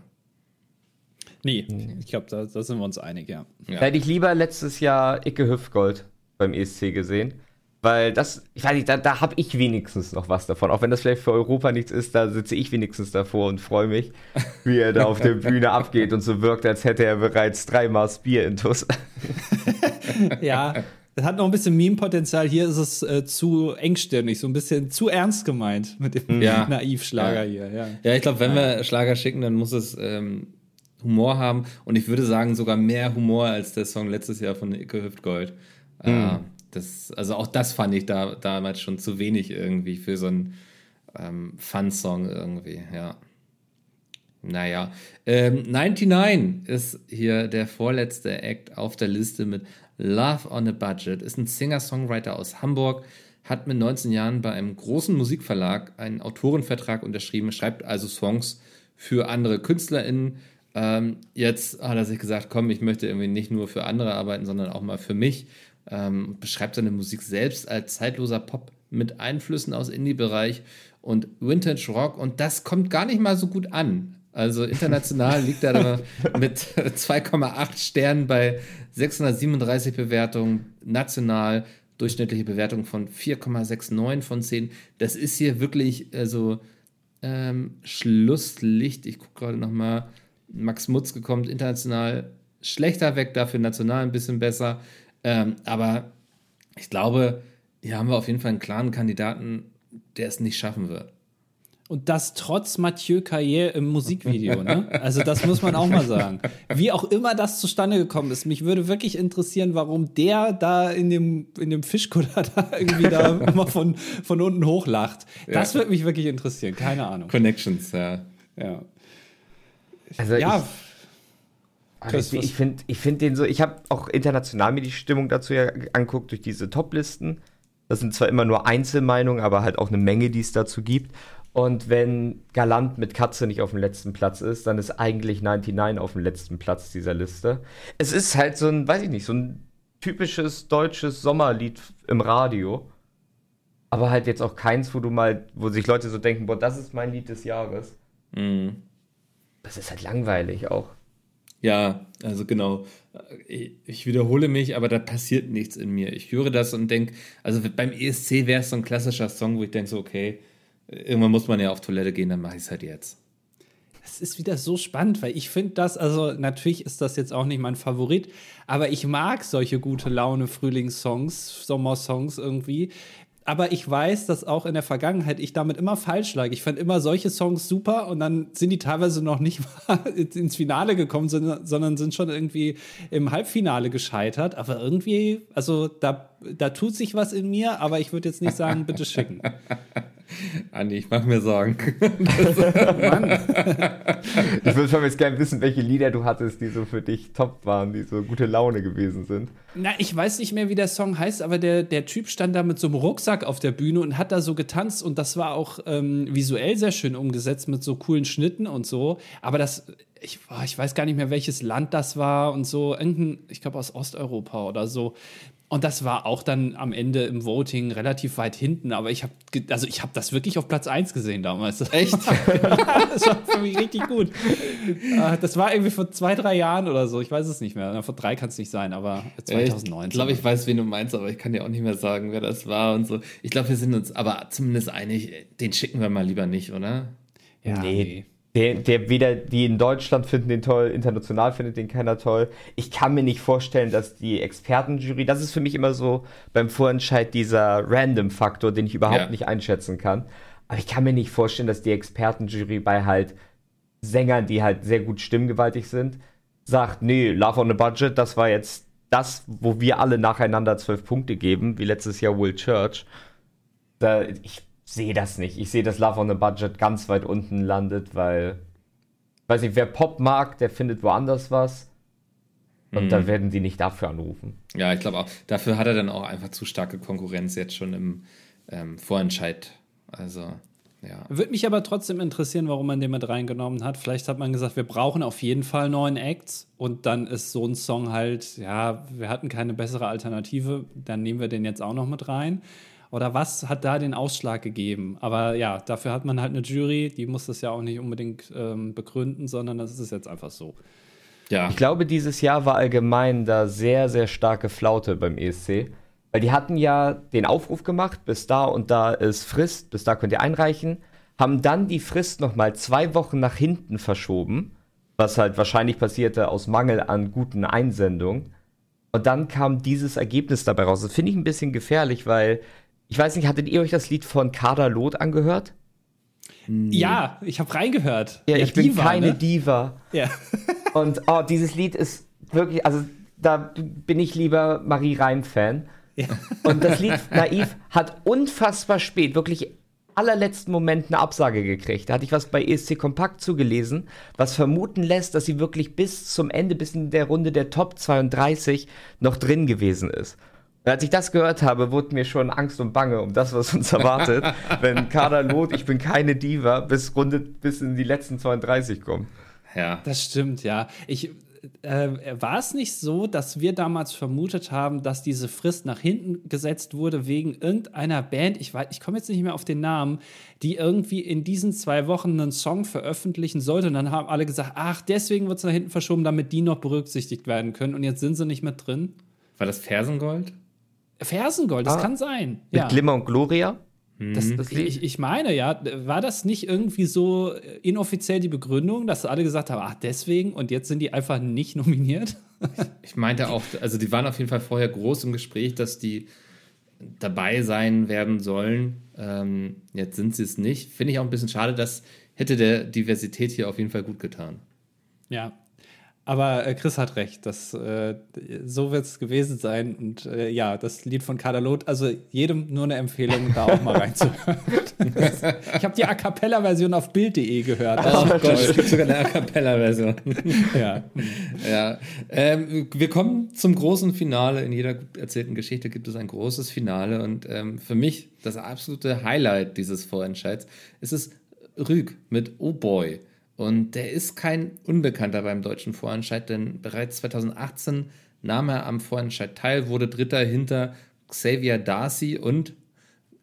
Nee, ich glaube, da, da, sind wir uns einig, ja. ja. Hätte ich lieber letztes Jahr Icke Hüftgold beim ESC gesehen. Weil das, ich weiß nicht, da, da habe ich wenigstens noch was davon. Auch wenn das vielleicht für Europa nichts ist, da sitze ich wenigstens davor und freue mich, wie er da auf der *laughs* Bühne abgeht und so wirkt, als hätte er bereits drei Maß Bier in Tuss. *laughs* ja, das hat noch ein bisschen Meme-Potenzial. Hier ist es äh, zu engstirnig, so ein bisschen zu ernst gemeint mit dem ja. Naivschlager ja. hier. Ja, ja ich glaube, wenn wir Schlager schicken, dann muss es ähm, Humor haben und ich würde sagen sogar mehr Humor als der Song letztes Jahr von Icke Hüftgold. Mhm. Äh, das, also auch das fand ich da damals schon zu wenig irgendwie für so einen ähm, Fun-Song irgendwie, ja. Naja, ähm, 99 ist hier der vorletzte Act auf der Liste mit Love on a Budget. Ist ein Singer-Songwriter aus Hamburg, hat mit 19 Jahren bei einem großen Musikverlag einen Autorenvertrag unterschrieben, schreibt also Songs für andere KünstlerInnen, ähm, jetzt hat er sich gesagt, komm, ich möchte irgendwie nicht nur für andere arbeiten, sondern auch mal für mich. Ähm, beschreibt seine Musik selbst als zeitloser Pop mit Einflüssen aus Indie-Bereich und Vintage Rock und das kommt gar nicht mal so gut an. Also international *laughs* liegt er mit 2,8 Sternen bei 637 Bewertungen, national durchschnittliche Bewertung von 4,69 von 10. Das ist hier wirklich also ähm, Schlusslicht. Ich gucke gerade noch mal. Max Mutzke kommt international schlechter weg, dafür national ein bisschen besser. Ähm, aber ich glaube, hier haben wir auf jeden Fall einen klaren Kandidaten, der es nicht schaffen wird. Und das trotz Mathieu Carrière im Musikvideo, ne? Also das muss man auch mal sagen. Wie auch immer das zustande gekommen ist. Mich würde wirklich interessieren, warum der da in dem, in dem Fischkutter *laughs* da irgendwie da immer von, von unten hochlacht. Das würde mich wirklich interessieren. Keine Ahnung. Connections, ja. Ja. Also Ja. ich, ich, ich finde ich find den so, ich habe auch international mir die Stimmung dazu ja anguckt durch diese Top-Listen. Das sind zwar immer nur Einzelmeinungen, aber halt auch eine Menge, die es dazu gibt. Und wenn Galant mit Katze nicht auf dem letzten Platz ist, dann ist eigentlich 99 auf dem letzten Platz dieser Liste. Es ist halt so ein, weiß ich nicht, so ein typisches deutsches Sommerlied im Radio. Aber halt jetzt auch keins, wo du mal, wo sich Leute so denken, boah, das ist mein Lied des Jahres. Mhm. Das ist halt langweilig auch. Ja, also genau. Ich, wiederhole mich, aber da passiert nichts in mir. Ich höre das und denke, also beim ESC wäre es so ein klassischer Song, wo ich denke so, okay, irgendwann muss man ja auf Toilette gehen, dann mache ich es halt jetzt. Es ist wieder so spannend, weil ich finde das, also natürlich ist das jetzt auch nicht mein Favorit, aber ich mag solche gute Laune Frühlingssongs, Sommersongs irgendwie. Aber ich weiß, dass auch in der Vergangenheit ich damit immer falsch lag. Ich fand immer solche Songs super und dann sind die teilweise noch nicht *laughs* ins Finale gekommen, sondern, sondern sind schon irgendwie im Halbfinale gescheitert. Aber irgendwie, also da, da tut sich was in mir, aber ich würde jetzt nicht sagen, bitte schicken. *laughs* Andi, ich mache mir Sorgen. *laughs* Mann. Ich würde schon jetzt gerne wissen, welche Lieder du hattest, die so für dich top waren, die so gute Laune gewesen sind. Na, ich weiß nicht mehr, wie der Song heißt, aber der, der Typ stand da mit so einem Rucksack auf der Bühne und hat da so getanzt und das war auch ähm, visuell sehr schön umgesetzt mit so coolen Schnitten und so. Aber das, ich, boah, ich weiß gar nicht mehr, welches Land das war und so. Irgendein, ich glaube aus Osteuropa oder so. Und das war auch dann am Ende im Voting relativ weit hinten, aber ich habe also ich habe das wirklich auf Platz 1 gesehen damals. *laughs* Echt? das war für mich richtig gut. Äh, Das war irgendwie vor zwei, drei Jahren oder so. Ich weiß es nicht mehr. Vor drei kann es nicht sein, aber 2019. Ich glaube, ich weiß, wen du meinst, aber ich kann dir auch nicht mehr sagen, wer das war und so. Ich glaube, wir sind uns aber zumindest einig, den schicken wir mal lieber nicht, oder? ja, Nee. Der, der weder die in Deutschland finden den toll, international findet den keiner toll. Ich kann mir nicht vorstellen, dass die Expertenjury, das ist für mich immer so beim Vorentscheid dieser Random-Faktor, den ich überhaupt Ja. nicht einschätzen kann. Aber ich kann mir nicht vorstellen, dass die Expertenjury bei halt Sängern, die halt sehr gut stimmgewaltig sind, sagt, nee, Love on a Budget, das war jetzt das, wo wir alle nacheinander zwölf Punkte geben, wie letztes Jahr Will Church. Da, ich sehe das nicht. Ich sehe, dass Love on a Budget ganz weit unten landet, weil, weiß nicht, wer Pop mag, der findet woanders was. Und da werden die nicht dafür anrufen. Ja, ich glaube auch. Dafür hat er dann auch einfach zu starke Konkurrenz jetzt schon im ähm, Vorentscheid. Also, ja. Würde mich aber trotzdem interessieren, warum man den mit reingenommen hat. Vielleicht hat man gesagt, wir brauchen auf jeden Fall neuen Acts und dann ist so ein Song halt, ja, wir hatten keine bessere Alternative, dann nehmen wir den jetzt auch noch mit rein. Oder was hat da den Ausschlag gegeben? Aber ja, dafür hat man halt eine Jury, die muss das ja auch nicht unbedingt ähm, begründen, sondern das ist jetzt einfach so. Ja, Ich glaube, dieses Jahr war allgemein da sehr, sehr starke Flaute beim ESC. Weil die hatten ja den Aufruf gemacht, bis da und da ist Frist, bis da könnt ihr einreichen. Haben dann die Frist nochmal zwei Wochen nach hinten verschoben, was halt wahrscheinlich passierte aus Mangel an guten Einsendungen. Und dann kam dieses Ergebnis dabei raus. Das finde ich ein bisschen gefährlich, weil ich weiß nicht, hattet ihr euch das Lied von Kader Loth angehört? Ja, ich habe reingehört. Ja, ich bin Diva, keine ne? Diva. Ja. *laughs* Und oh, dieses Lied ist wirklich, also da bin ich lieber Marie Reim-Fan. Und das Lied Naiv hat unfassbar spät, wirklich allerletzten Moment eine Absage gekriegt. Da hatte ich was bei ESC Kompakt zugelesen, was vermuten lässt, dass sie wirklich bis zum Ende, bis in der Runde der Top 32 noch drin gewesen ist. Und als ich das gehört habe, wurde mir schon Angst und Bange um das, was uns erwartet, *laughs* wenn Kader Lot, ich bin keine Diva, bis Runde, bis in die letzten 32 kommt. ja. Das stimmt, ja. Ich, äh, war es nicht so, dass wir damals vermutet haben, dass diese Frist nach hinten gesetzt wurde wegen irgendeiner Band, ich, weiß- ich komme jetzt nicht mehr auf den Namen, die irgendwie in diesen zwei Wochen einen Song veröffentlichen sollte. Und dann haben alle gesagt, ach, deswegen wird es nach hinten verschoben, damit die noch berücksichtigt werden können. Und jetzt sind sie nicht mehr drin. War das Fersengold? Fersengold, das Ah. kann sein. Mit Ja. Glimmer und Gloria. Das, das Lied. ich, ich meine, ja, war das nicht irgendwie so inoffiziell die Begründung, dass alle gesagt haben, ach, deswegen und jetzt sind die einfach nicht nominiert? Ich meinte auch, also die waren auf jeden Fall vorher groß im Gespräch, dass die dabei sein werden sollen. Ähm, jetzt sind sie es nicht. Finde ich auch ein bisschen schade, das hätte der Diversität hier auf jeden Fall gut getan. Ja, aber äh, Chris hat recht, das, äh, so wird es gewesen sein. Und äh, ja, das Lied von Kadalot, also jedem nur eine Empfehlung, da auch mal reinzuhören. *laughs* ich habe die A Cappella-Version auf Bild.de gehört. Oh Gott, es gibt sogar eine A Cappella-Version. *laughs* ja. ja. Ähm, wir kommen zum großen Finale. In jeder gut erzählten Geschichte gibt es ein großes Finale. Und ähm, für mich das absolute Highlight dieses Vorentscheids ist es Rüg mit Oh Boy. Und der ist kein Unbekannter beim deutschen Vorentscheid, denn bereits 2018 nahm er am Vorentscheid teil, wurde Dritter hinter Xavier Darcy und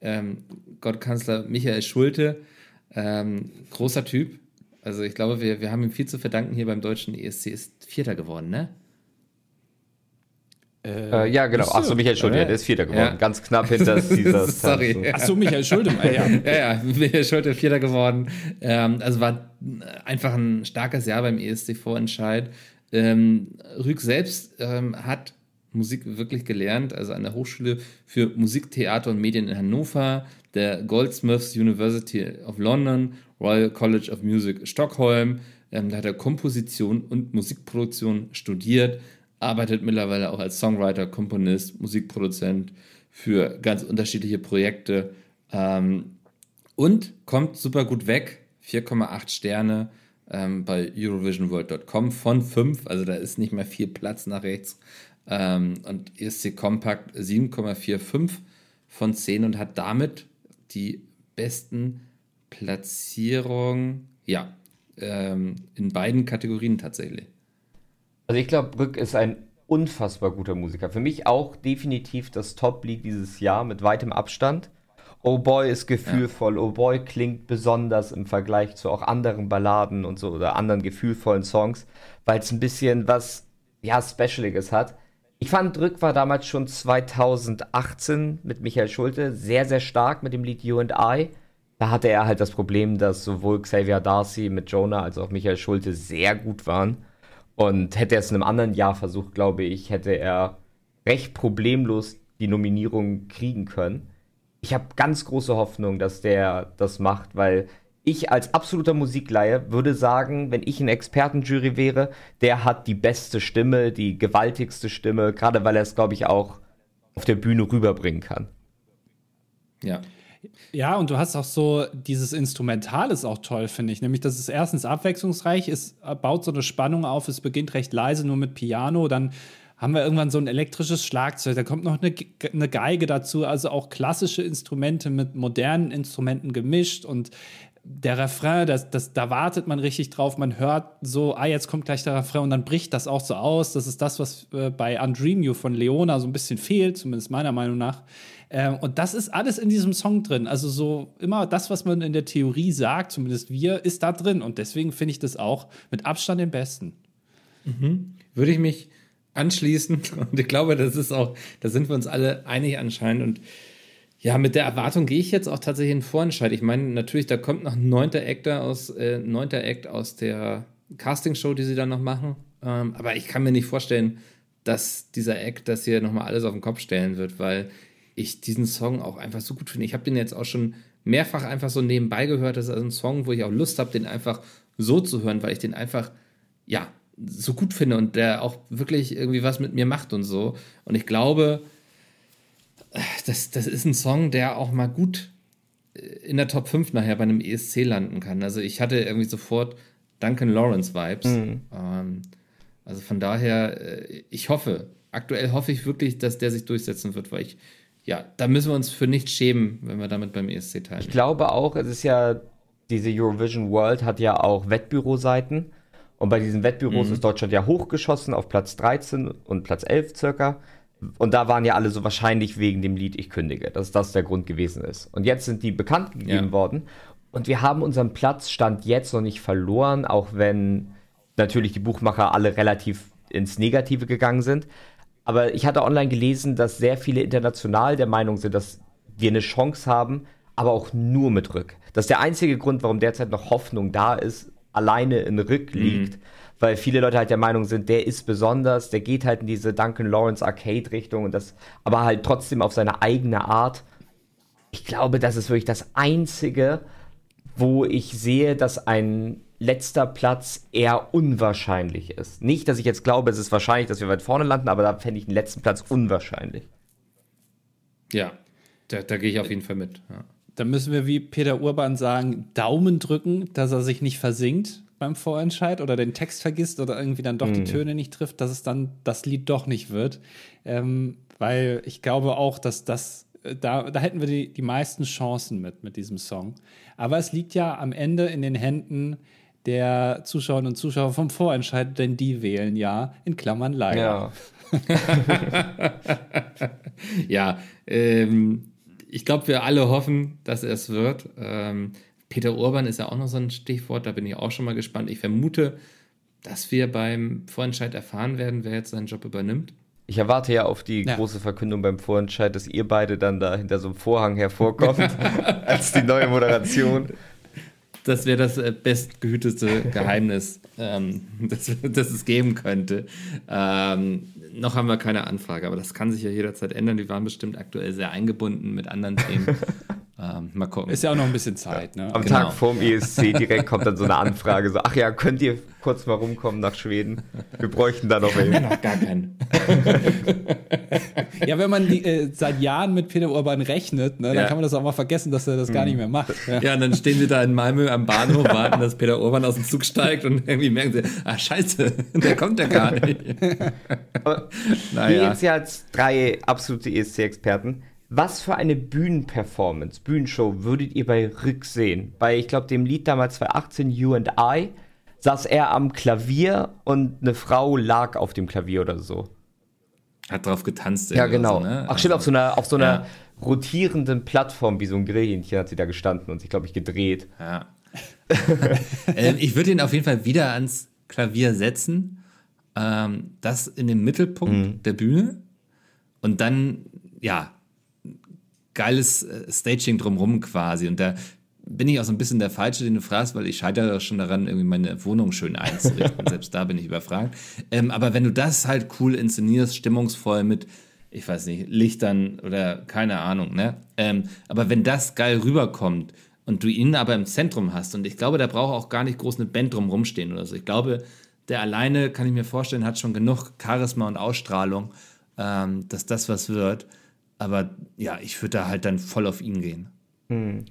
ähm, Gottkanzler Michael Schulte. Ähm, großer Typ. Also ich glaube, wir, wir haben ihm viel zu verdanken hier beim deutschen ESC. Ist Vierter geworden, ne? Äh, äh, ja, genau. Achso, Michael Schulte, der ist Vierter geworden. Ja. Ganz knapp hinter *laughs* dieser Sorry. Achso, Michael Schulte. ja, ja. *laughs* ja, ja, Michael Schulte Vierter geworden. Ähm, also war einfach ein starkes Jahr beim ESC-Vorentscheid. Ähm, Rüg selbst ähm, hat Musik wirklich gelernt, also an der Hochschule für Musik, Theater und Medien in Hannover, der Goldsmiths University of London, Royal College of Music Stockholm. Ähm, da hat er Komposition und Musikproduktion studiert arbeitet mittlerweile auch als Songwriter, Komponist, Musikproduzent für ganz unterschiedliche Projekte ähm, und kommt super gut weg. 4,8 Sterne ähm, bei Eurovisionworld.com von 5, also da ist nicht mehr viel Platz nach rechts. Ähm, und ESC Compact 7,45 von 10 und hat damit die besten Platzierungen, ja, ähm, in beiden Kategorien tatsächlich. Also ich glaube, Brück ist ein unfassbar guter Musiker. Für mich auch definitiv das Top-Lied dieses Jahr mit weitem Abstand. Oh Boy ist gefühlvoll, ja. Oh Boy klingt besonders im Vergleich zu auch anderen Balladen und so oder anderen gefühlvollen Songs, weil es ein bisschen was, ja, Specialiges hat. Ich fand Drück war damals schon 2018 mit Michael Schulte sehr, sehr stark mit dem Lied You and I. Da hatte er halt das Problem, dass sowohl Xavier Darcy mit Jonah als auch Michael Schulte sehr gut waren. Und hätte er es in einem anderen Jahr versucht, glaube ich, hätte er recht problemlos die Nominierung kriegen können. Ich habe ganz große Hoffnung, dass der das macht, weil ich als absoluter Musikleihe würde sagen, wenn ich eine Expertenjury wäre, der hat die beste Stimme, die gewaltigste Stimme, gerade weil er es, glaube ich, auch auf der Bühne rüberbringen kann. Ja, ja, und du hast auch so, dieses Instrumental ist auch toll, finde ich. Nämlich, dass es erstens abwechslungsreich ist, baut so eine Spannung auf, es beginnt recht leise, nur mit Piano, dann haben wir irgendwann so ein elektrisches Schlagzeug, da kommt noch eine, eine Geige dazu, also auch klassische Instrumente mit modernen Instrumenten gemischt und der Refrain, das, das, da wartet man richtig drauf. Man hört so, ah, jetzt kommt gleich der Refrain und dann bricht das auch so aus. Das ist das, was äh, bei Undream You von Leona so ein bisschen fehlt, zumindest meiner Meinung nach. Ähm, und das ist alles in diesem Song drin. Also so immer das, was man in der Theorie sagt, zumindest wir, ist da drin. Und deswegen finde ich das auch mit Abstand den besten. Mhm. Würde ich mich anschließen. *laughs* Und ich glaube, das ist auch, da sind wir uns alle einig anscheinend. Und ja, mit der Erwartung gehe ich jetzt auch tatsächlich in Vorentscheid. Ich meine, natürlich, da kommt noch ein neunter Act aus, äh, neunter Act aus der Castingshow, die sie dann noch machen. Ähm, aber ich kann mir nicht vorstellen, dass dieser Act das hier nochmal alles auf den Kopf stellen wird, weil ich diesen Song auch einfach so gut finde. Ich habe den jetzt auch schon mehrfach einfach so nebenbei gehört. Das ist also ein Song, wo ich auch Lust habe, den einfach so zu hören, weil ich den einfach, ja, so gut finde und der auch wirklich irgendwie was mit mir macht und so. Und ich glaube, das, das ist ein Song, der auch mal gut in der Top 5 nachher bei einem ESC landen kann. Also ich hatte irgendwie sofort Duncan Lawrence Vibes. Mhm. Ähm, also von daher, äh, ich hoffe, aktuell hoffe ich wirklich, dass der sich durchsetzen wird, weil ich ja, da müssen wir uns für nichts schämen, wenn wir damit beim ESC teilen. Ich glaube auch, es ist ja, diese Eurovision World hat ja auch Wettbüroseiten. Und bei diesen Wettbüros mhm. ist Deutschland ja hochgeschossen auf Platz 13 und Platz 11 circa. Und da waren ja alle so wahrscheinlich wegen dem Lied Ich kündige, dass das der Grund gewesen ist. Und jetzt sind die bekannt gegeben ja. worden. Und wir haben unseren Platz Stand jetzt noch nicht verloren, auch wenn natürlich die Buchmacher alle relativ ins Negative gegangen sind. Aber ich hatte online gelesen, dass sehr viele international der Meinung sind, dass wir eine Chance haben, aber auch nur mit Rück. Das ist der einzige Grund, warum derzeit noch Hoffnung da ist, alleine in Rück mhm. liegt. Mhm. Weil viele Leute halt der Meinung sind, der ist besonders, der geht halt in diese Duncan Lawrence Arcade-Richtung und das, aber halt trotzdem auf seine eigene Art. Ich glaube, das ist wirklich das Einzige, wo ich sehe, dass ein letzter Platz eher unwahrscheinlich ist. Nicht, dass ich jetzt glaube, es ist wahrscheinlich, dass wir weit vorne landen, aber da fände ich den letzten Platz unwahrscheinlich. Ja, da, da gehe ich auf jeden Fall mit. Ja. Da müssen wir wie Peter Urban sagen, Daumen drücken, dass er sich nicht versinkt beim Vorentscheid oder den Text vergisst oder irgendwie dann doch mhm. die Töne nicht trifft, dass es dann das Lied doch nicht wird. Ähm, weil ich glaube auch, dass das, äh, da, da hätten wir die, die meisten Chancen mit, mit diesem Song. Aber es liegt ja am Ende in den Händen der Zuschauerinnen und Zuschauer vom Vorentscheid, denn die wählen ja in Klammern leider. Ja. *laughs* ja, ähm, ich glaube, wir alle hoffen, dass es wird. Ähm, Peter Urban ist ja auch noch so ein Stichwort, da bin ich auch schon mal gespannt. Ich vermute, dass wir beim Vorentscheid erfahren werden, wer jetzt seinen Job übernimmt. Ich erwarte ja auf die ja. große Verkündung beim Vorentscheid, dass ihr beide dann da hinter so einem Vorhang hervorkommt, *laughs* als die neue Moderation das wäre das äh, bestgehütete Geheimnis, ähm, *laughs* das, das, es geben könnte. Ähm, noch haben wir keine Anfrage, aber das kann sich ja jederzeit ändern. Die waren bestimmt aktuell sehr eingebunden mit anderen Themen. *laughs* Ähm, mal gucken. Ist ja auch noch ein bisschen Zeit. Ne? Am genau. Tag vorm ESC direkt kommt dann so eine Anfrage: so, Ach ja, könnt ihr kurz mal rumkommen nach Schweden? Wir bräuchten da noch wen. noch gar keinen. *laughs* ja, wenn man die, äh, seit Jahren mit Peter Urban rechnet, ne, dann kann man das auch mal vergessen, dass er das gar nicht mehr macht. Ja. ja, und dann stehen sie da in Malmö am Bahnhof, warten, dass Peter Urban aus dem Zug steigt und irgendwie merken sie: Ah, Scheiße, *laughs* der kommt ja gar nicht. *laughs* naja. Wir jetzt ja als drei absolute ESC-Experten was für eine Bühnenperformance, Bühnenshow würdet ihr bei Rick sehen? Bei, ich glaube, dem Lied damals 2018, You and I, saß er am Klavier und eine Frau lag auf dem Klavier oder so. Hat drauf getanzt. Ja, genau. So, ne? Ach, stimmt, auf so einer, auf so einer ja. rotierenden Plattform wie so ein Grillhähnchen hat sie da gestanden und sich, glaube ich, gedreht. Ja. *laughs* ähm, ich würde ihn auf jeden Fall wieder ans Klavier setzen. Ähm, das in den Mittelpunkt mhm. der Bühne. Und dann, ja, geiles äh, Staging drumrum quasi. Und da bin ich auch so ein bisschen der Falsche, den du fragst, weil ich scheitere schon daran, irgendwie meine Wohnung schön einzurichten. *laughs* Selbst da bin ich überfragt. Ähm, aber wenn du das halt cool inszenierst, stimmungsvoll mit, ich weiß nicht, Lichtern oder keine Ahnung, ne? Ähm, aber wenn das geil rüberkommt und du ihn aber im Zentrum hast, und ich glaube, da braucht auch gar nicht groß eine Band drumrum stehen oder so. Ich glaube, der alleine, kann ich mir vorstellen, hat schon genug Charisma und Ausstrahlung, ähm, dass das was wird. Aber ja, ich würde da halt dann voll auf ihn gehen. Hm.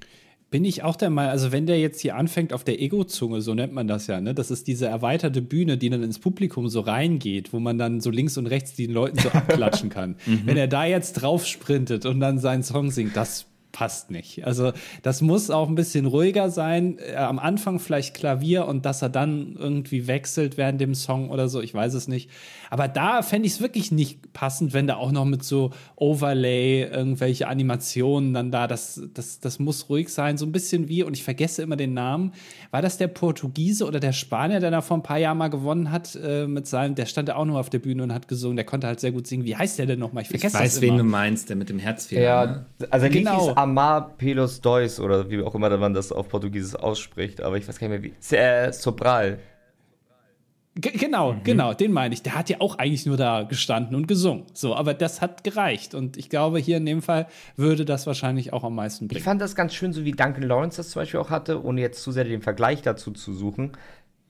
Bin ich auch der Meinung, also wenn der jetzt hier anfängt auf der Ego-Zunge, so nennt man das ja, ne? Das ist diese erweiterte Bühne, die dann ins Publikum so reingeht, wo man dann so links und rechts den Leuten so abklatschen *laughs* kann. mhm. Wenn er da jetzt drauf sprintet und dann seinen Song singt, das passt nicht. Also das muss auch ein bisschen ruhiger sein. Äh, am Anfang vielleicht Klavier und dass er dann irgendwie wechselt während dem Song oder so, ich weiß es nicht. Aber da fände ich es wirklich nicht passend, wenn da auch noch mit so Overlay irgendwelche Animationen dann da, das, das, das muss ruhig sein. So ein bisschen wie, und ich vergesse immer den Namen, war das der Portugiese oder der Spanier, der da vor ein paar Jahren mal gewonnen hat äh, mit seinem, der stand da auch nur auf der Bühne und hat gesungen, der konnte halt sehr gut singen. Wie heißt der denn nochmal? Ich vergesse ich weiß, das immer. wen du meinst, der mit dem Herzfehler. Ja, ne? also genau. Amar Pelos Dois oder wie auch immer man das auf Portugiesisch ausspricht, aber ich weiß gar nicht mehr wie. Äh, Sobral. G genau, mhm. genau, den meine ich. Der hat ja auch eigentlich nur da gestanden und gesungen. So, aber das hat gereicht. Und ich glaube, hier in dem Fall würde das wahrscheinlich auch am meisten bringen. Ich fand das ganz schön, so wie Duncan Lawrence das zum Beispiel auch hatte, ohne jetzt zu sehr den Vergleich dazu zu suchen.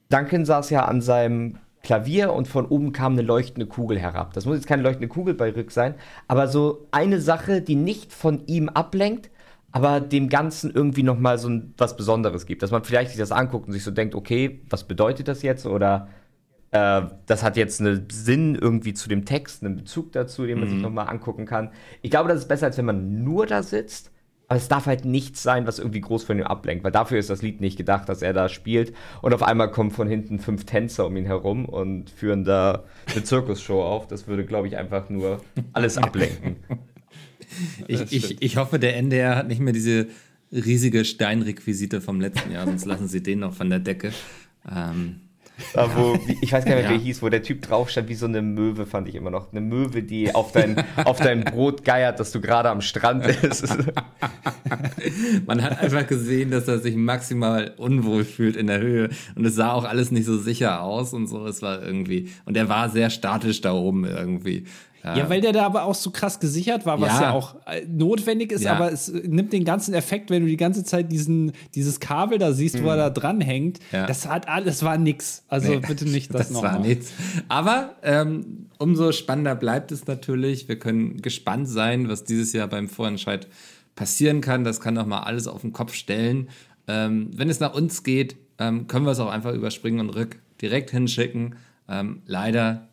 Duncan saß ja an seinem Klavier und von oben kam eine leuchtende Kugel herab. Das muss jetzt keine leuchtende Kugel bei Rück sein, aber so eine Sache, die nicht von ihm ablenkt, aber dem Ganzen irgendwie noch mal so ein, was Besonderes gibt. Dass man vielleicht sich das anguckt und sich so denkt, okay, was bedeutet das jetzt? Oder äh, das hat jetzt einen Sinn irgendwie zu dem Text, einen Bezug dazu, den man mhm. sich noch mal angucken kann. Ich glaube, das ist besser, als wenn man nur da sitzt. Aber es darf halt nichts sein, was irgendwie groß von ihm ablenkt, weil dafür ist das Lied nicht gedacht, dass er da spielt und auf einmal kommen von hinten fünf Tänzer um ihn herum und führen da eine Zirkusshow auf. Das würde, glaube ich, einfach nur alles ablenken. *laughs* Ich, ich, ich hoffe, der NDR hat nicht mehr diese riesige Steinrequisite vom letzten Jahr, sonst lassen sie den noch von der Decke. Ähm, Da, wo, ich weiß gar nicht mehr, Ja. wie hieß, wo der Typ drauf stand, wie so eine Möwe, fand ich immer noch. Eine Möwe, die auf dein, auf dein Brot geiert, dass du gerade am Strand bist. *laughs* Man hat einfach gesehen, dass er sich maximal unwohl fühlt in der Höhe. Und es sah auch alles nicht so sicher aus und so. Es war irgendwie. Und er war sehr statisch da oben irgendwie. Ja, weil der da aber auch so krass gesichert war, was ja, Ja. auch äh, notwendig ist, Ja. aber es äh, nimmt den ganzen Effekt, wenn du die ganze Zeit diesen, dieses Kabel da siehst, wo er da dran hängt. Mhm. Ja. Das hat alles, das war nix. Also Nee, bitte nicht *laughs* das, das noch war mal. nichts. Aber ähm, umso spannender bleibt es natürlich. Wir können gespannt sein, was dieses Jahr beim Vorentscheid passieren kann. Das kann doch mal alles auf den Kopf stellen. Ähm, wenn es nach uns geht, ähm, können wir es auch einfach überspringen und rück direkt hinschicken. Ähm, leider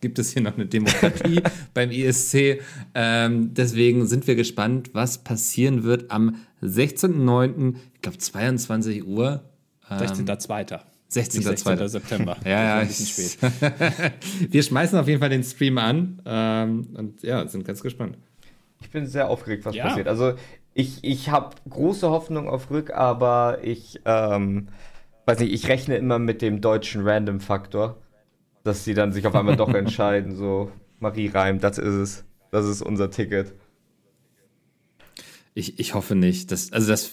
gibt es hier noch eine Demokratie *laughs* beim ISC. Ähm, deswegen sind wir gespannt, was passieren wird am 16.09., ich glaube 22 Uhr. 16.2. 16. 16. September. *laughs* Ja, ja. Ein bisschen spät. *laughs* Wir schmeißen auf jeden Fall den Stream an ähm, und ja, sind ganz gespannt. Ich bin sehr aufgeregt, was Ja. passiert. Also ich, ich habe große Hoffnung auf Rück, aber ich ähm, weiß nicht, ich rechne immer mit dem deutschen Random-Faktor, dass sie dann sich auf einmal doch *laughs* entscheiden, so Marie Reim, das ist es. Das ist unser Ticket. Ich, ich hoffe nicht. Dass, also das,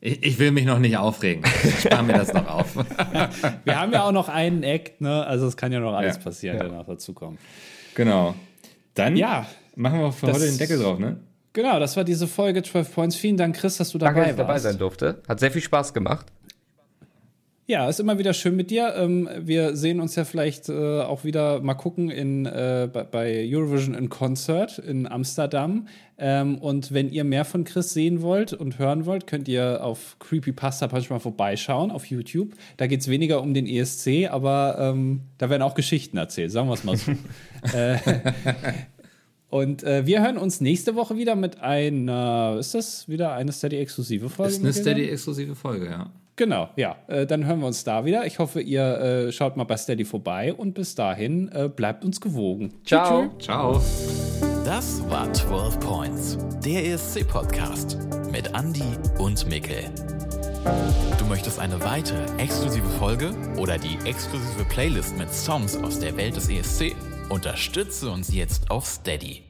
ich, ich will mich noch nicht aufregen. Ich spare mir das noch auf. *laughs* Wir haben ja auch noch einen Act, ne? Also es kann ja noch alles Ja. passieren, Ja. der noch dazu kommt. Genau. Dann Ja. machen wir für Das- heute den Deckel drauf, ne? Genau, das war diese Folge 12 Points. Vielen Dank, Chris, dass du Danke, dabei dass ich dabei warst. sein durfte. Hat sehr viel Spaß gemacht. Ja, ist immer wieder schön mit dir. Ähm, wir sehen uns ja vielleicht äh, auch wieder mal gucken in, äh, bei, Eurovision in Concert in Amsterdam. Ähm, und wenn ihr mehr von Chris sehen wollt und hören wollt, könnt ihr auf Creepypasta manchmal vorbeischauen auf YouTube. Da geht es weniger um den ESC, aber ähm, da werden auch Geschichten erzählt, sagen wir es mal so. *laughs* äh, und äh, wir hören uns nächste Woche wieder mit einer, ist das wieder eine Steady-exklusive Folge? Ist eine? Steady-exklusive Folge, ja. Genau, ja. Äh, dann hören wir uns da wieder. Ich hoffe, ihr äh, schaut mal bei Steady vorbei und bis dahin äh, bleibt uns gewogen. Ciao. Ciao. Das war 12 Points, der ESC-Podcast mit Andy und Mikkel. Du möchtest eine weitere exklusive Folge oder die exklusive Playlist mit Songs aus der Welt des ESC? Unterstütze uns jetzt auf Steady.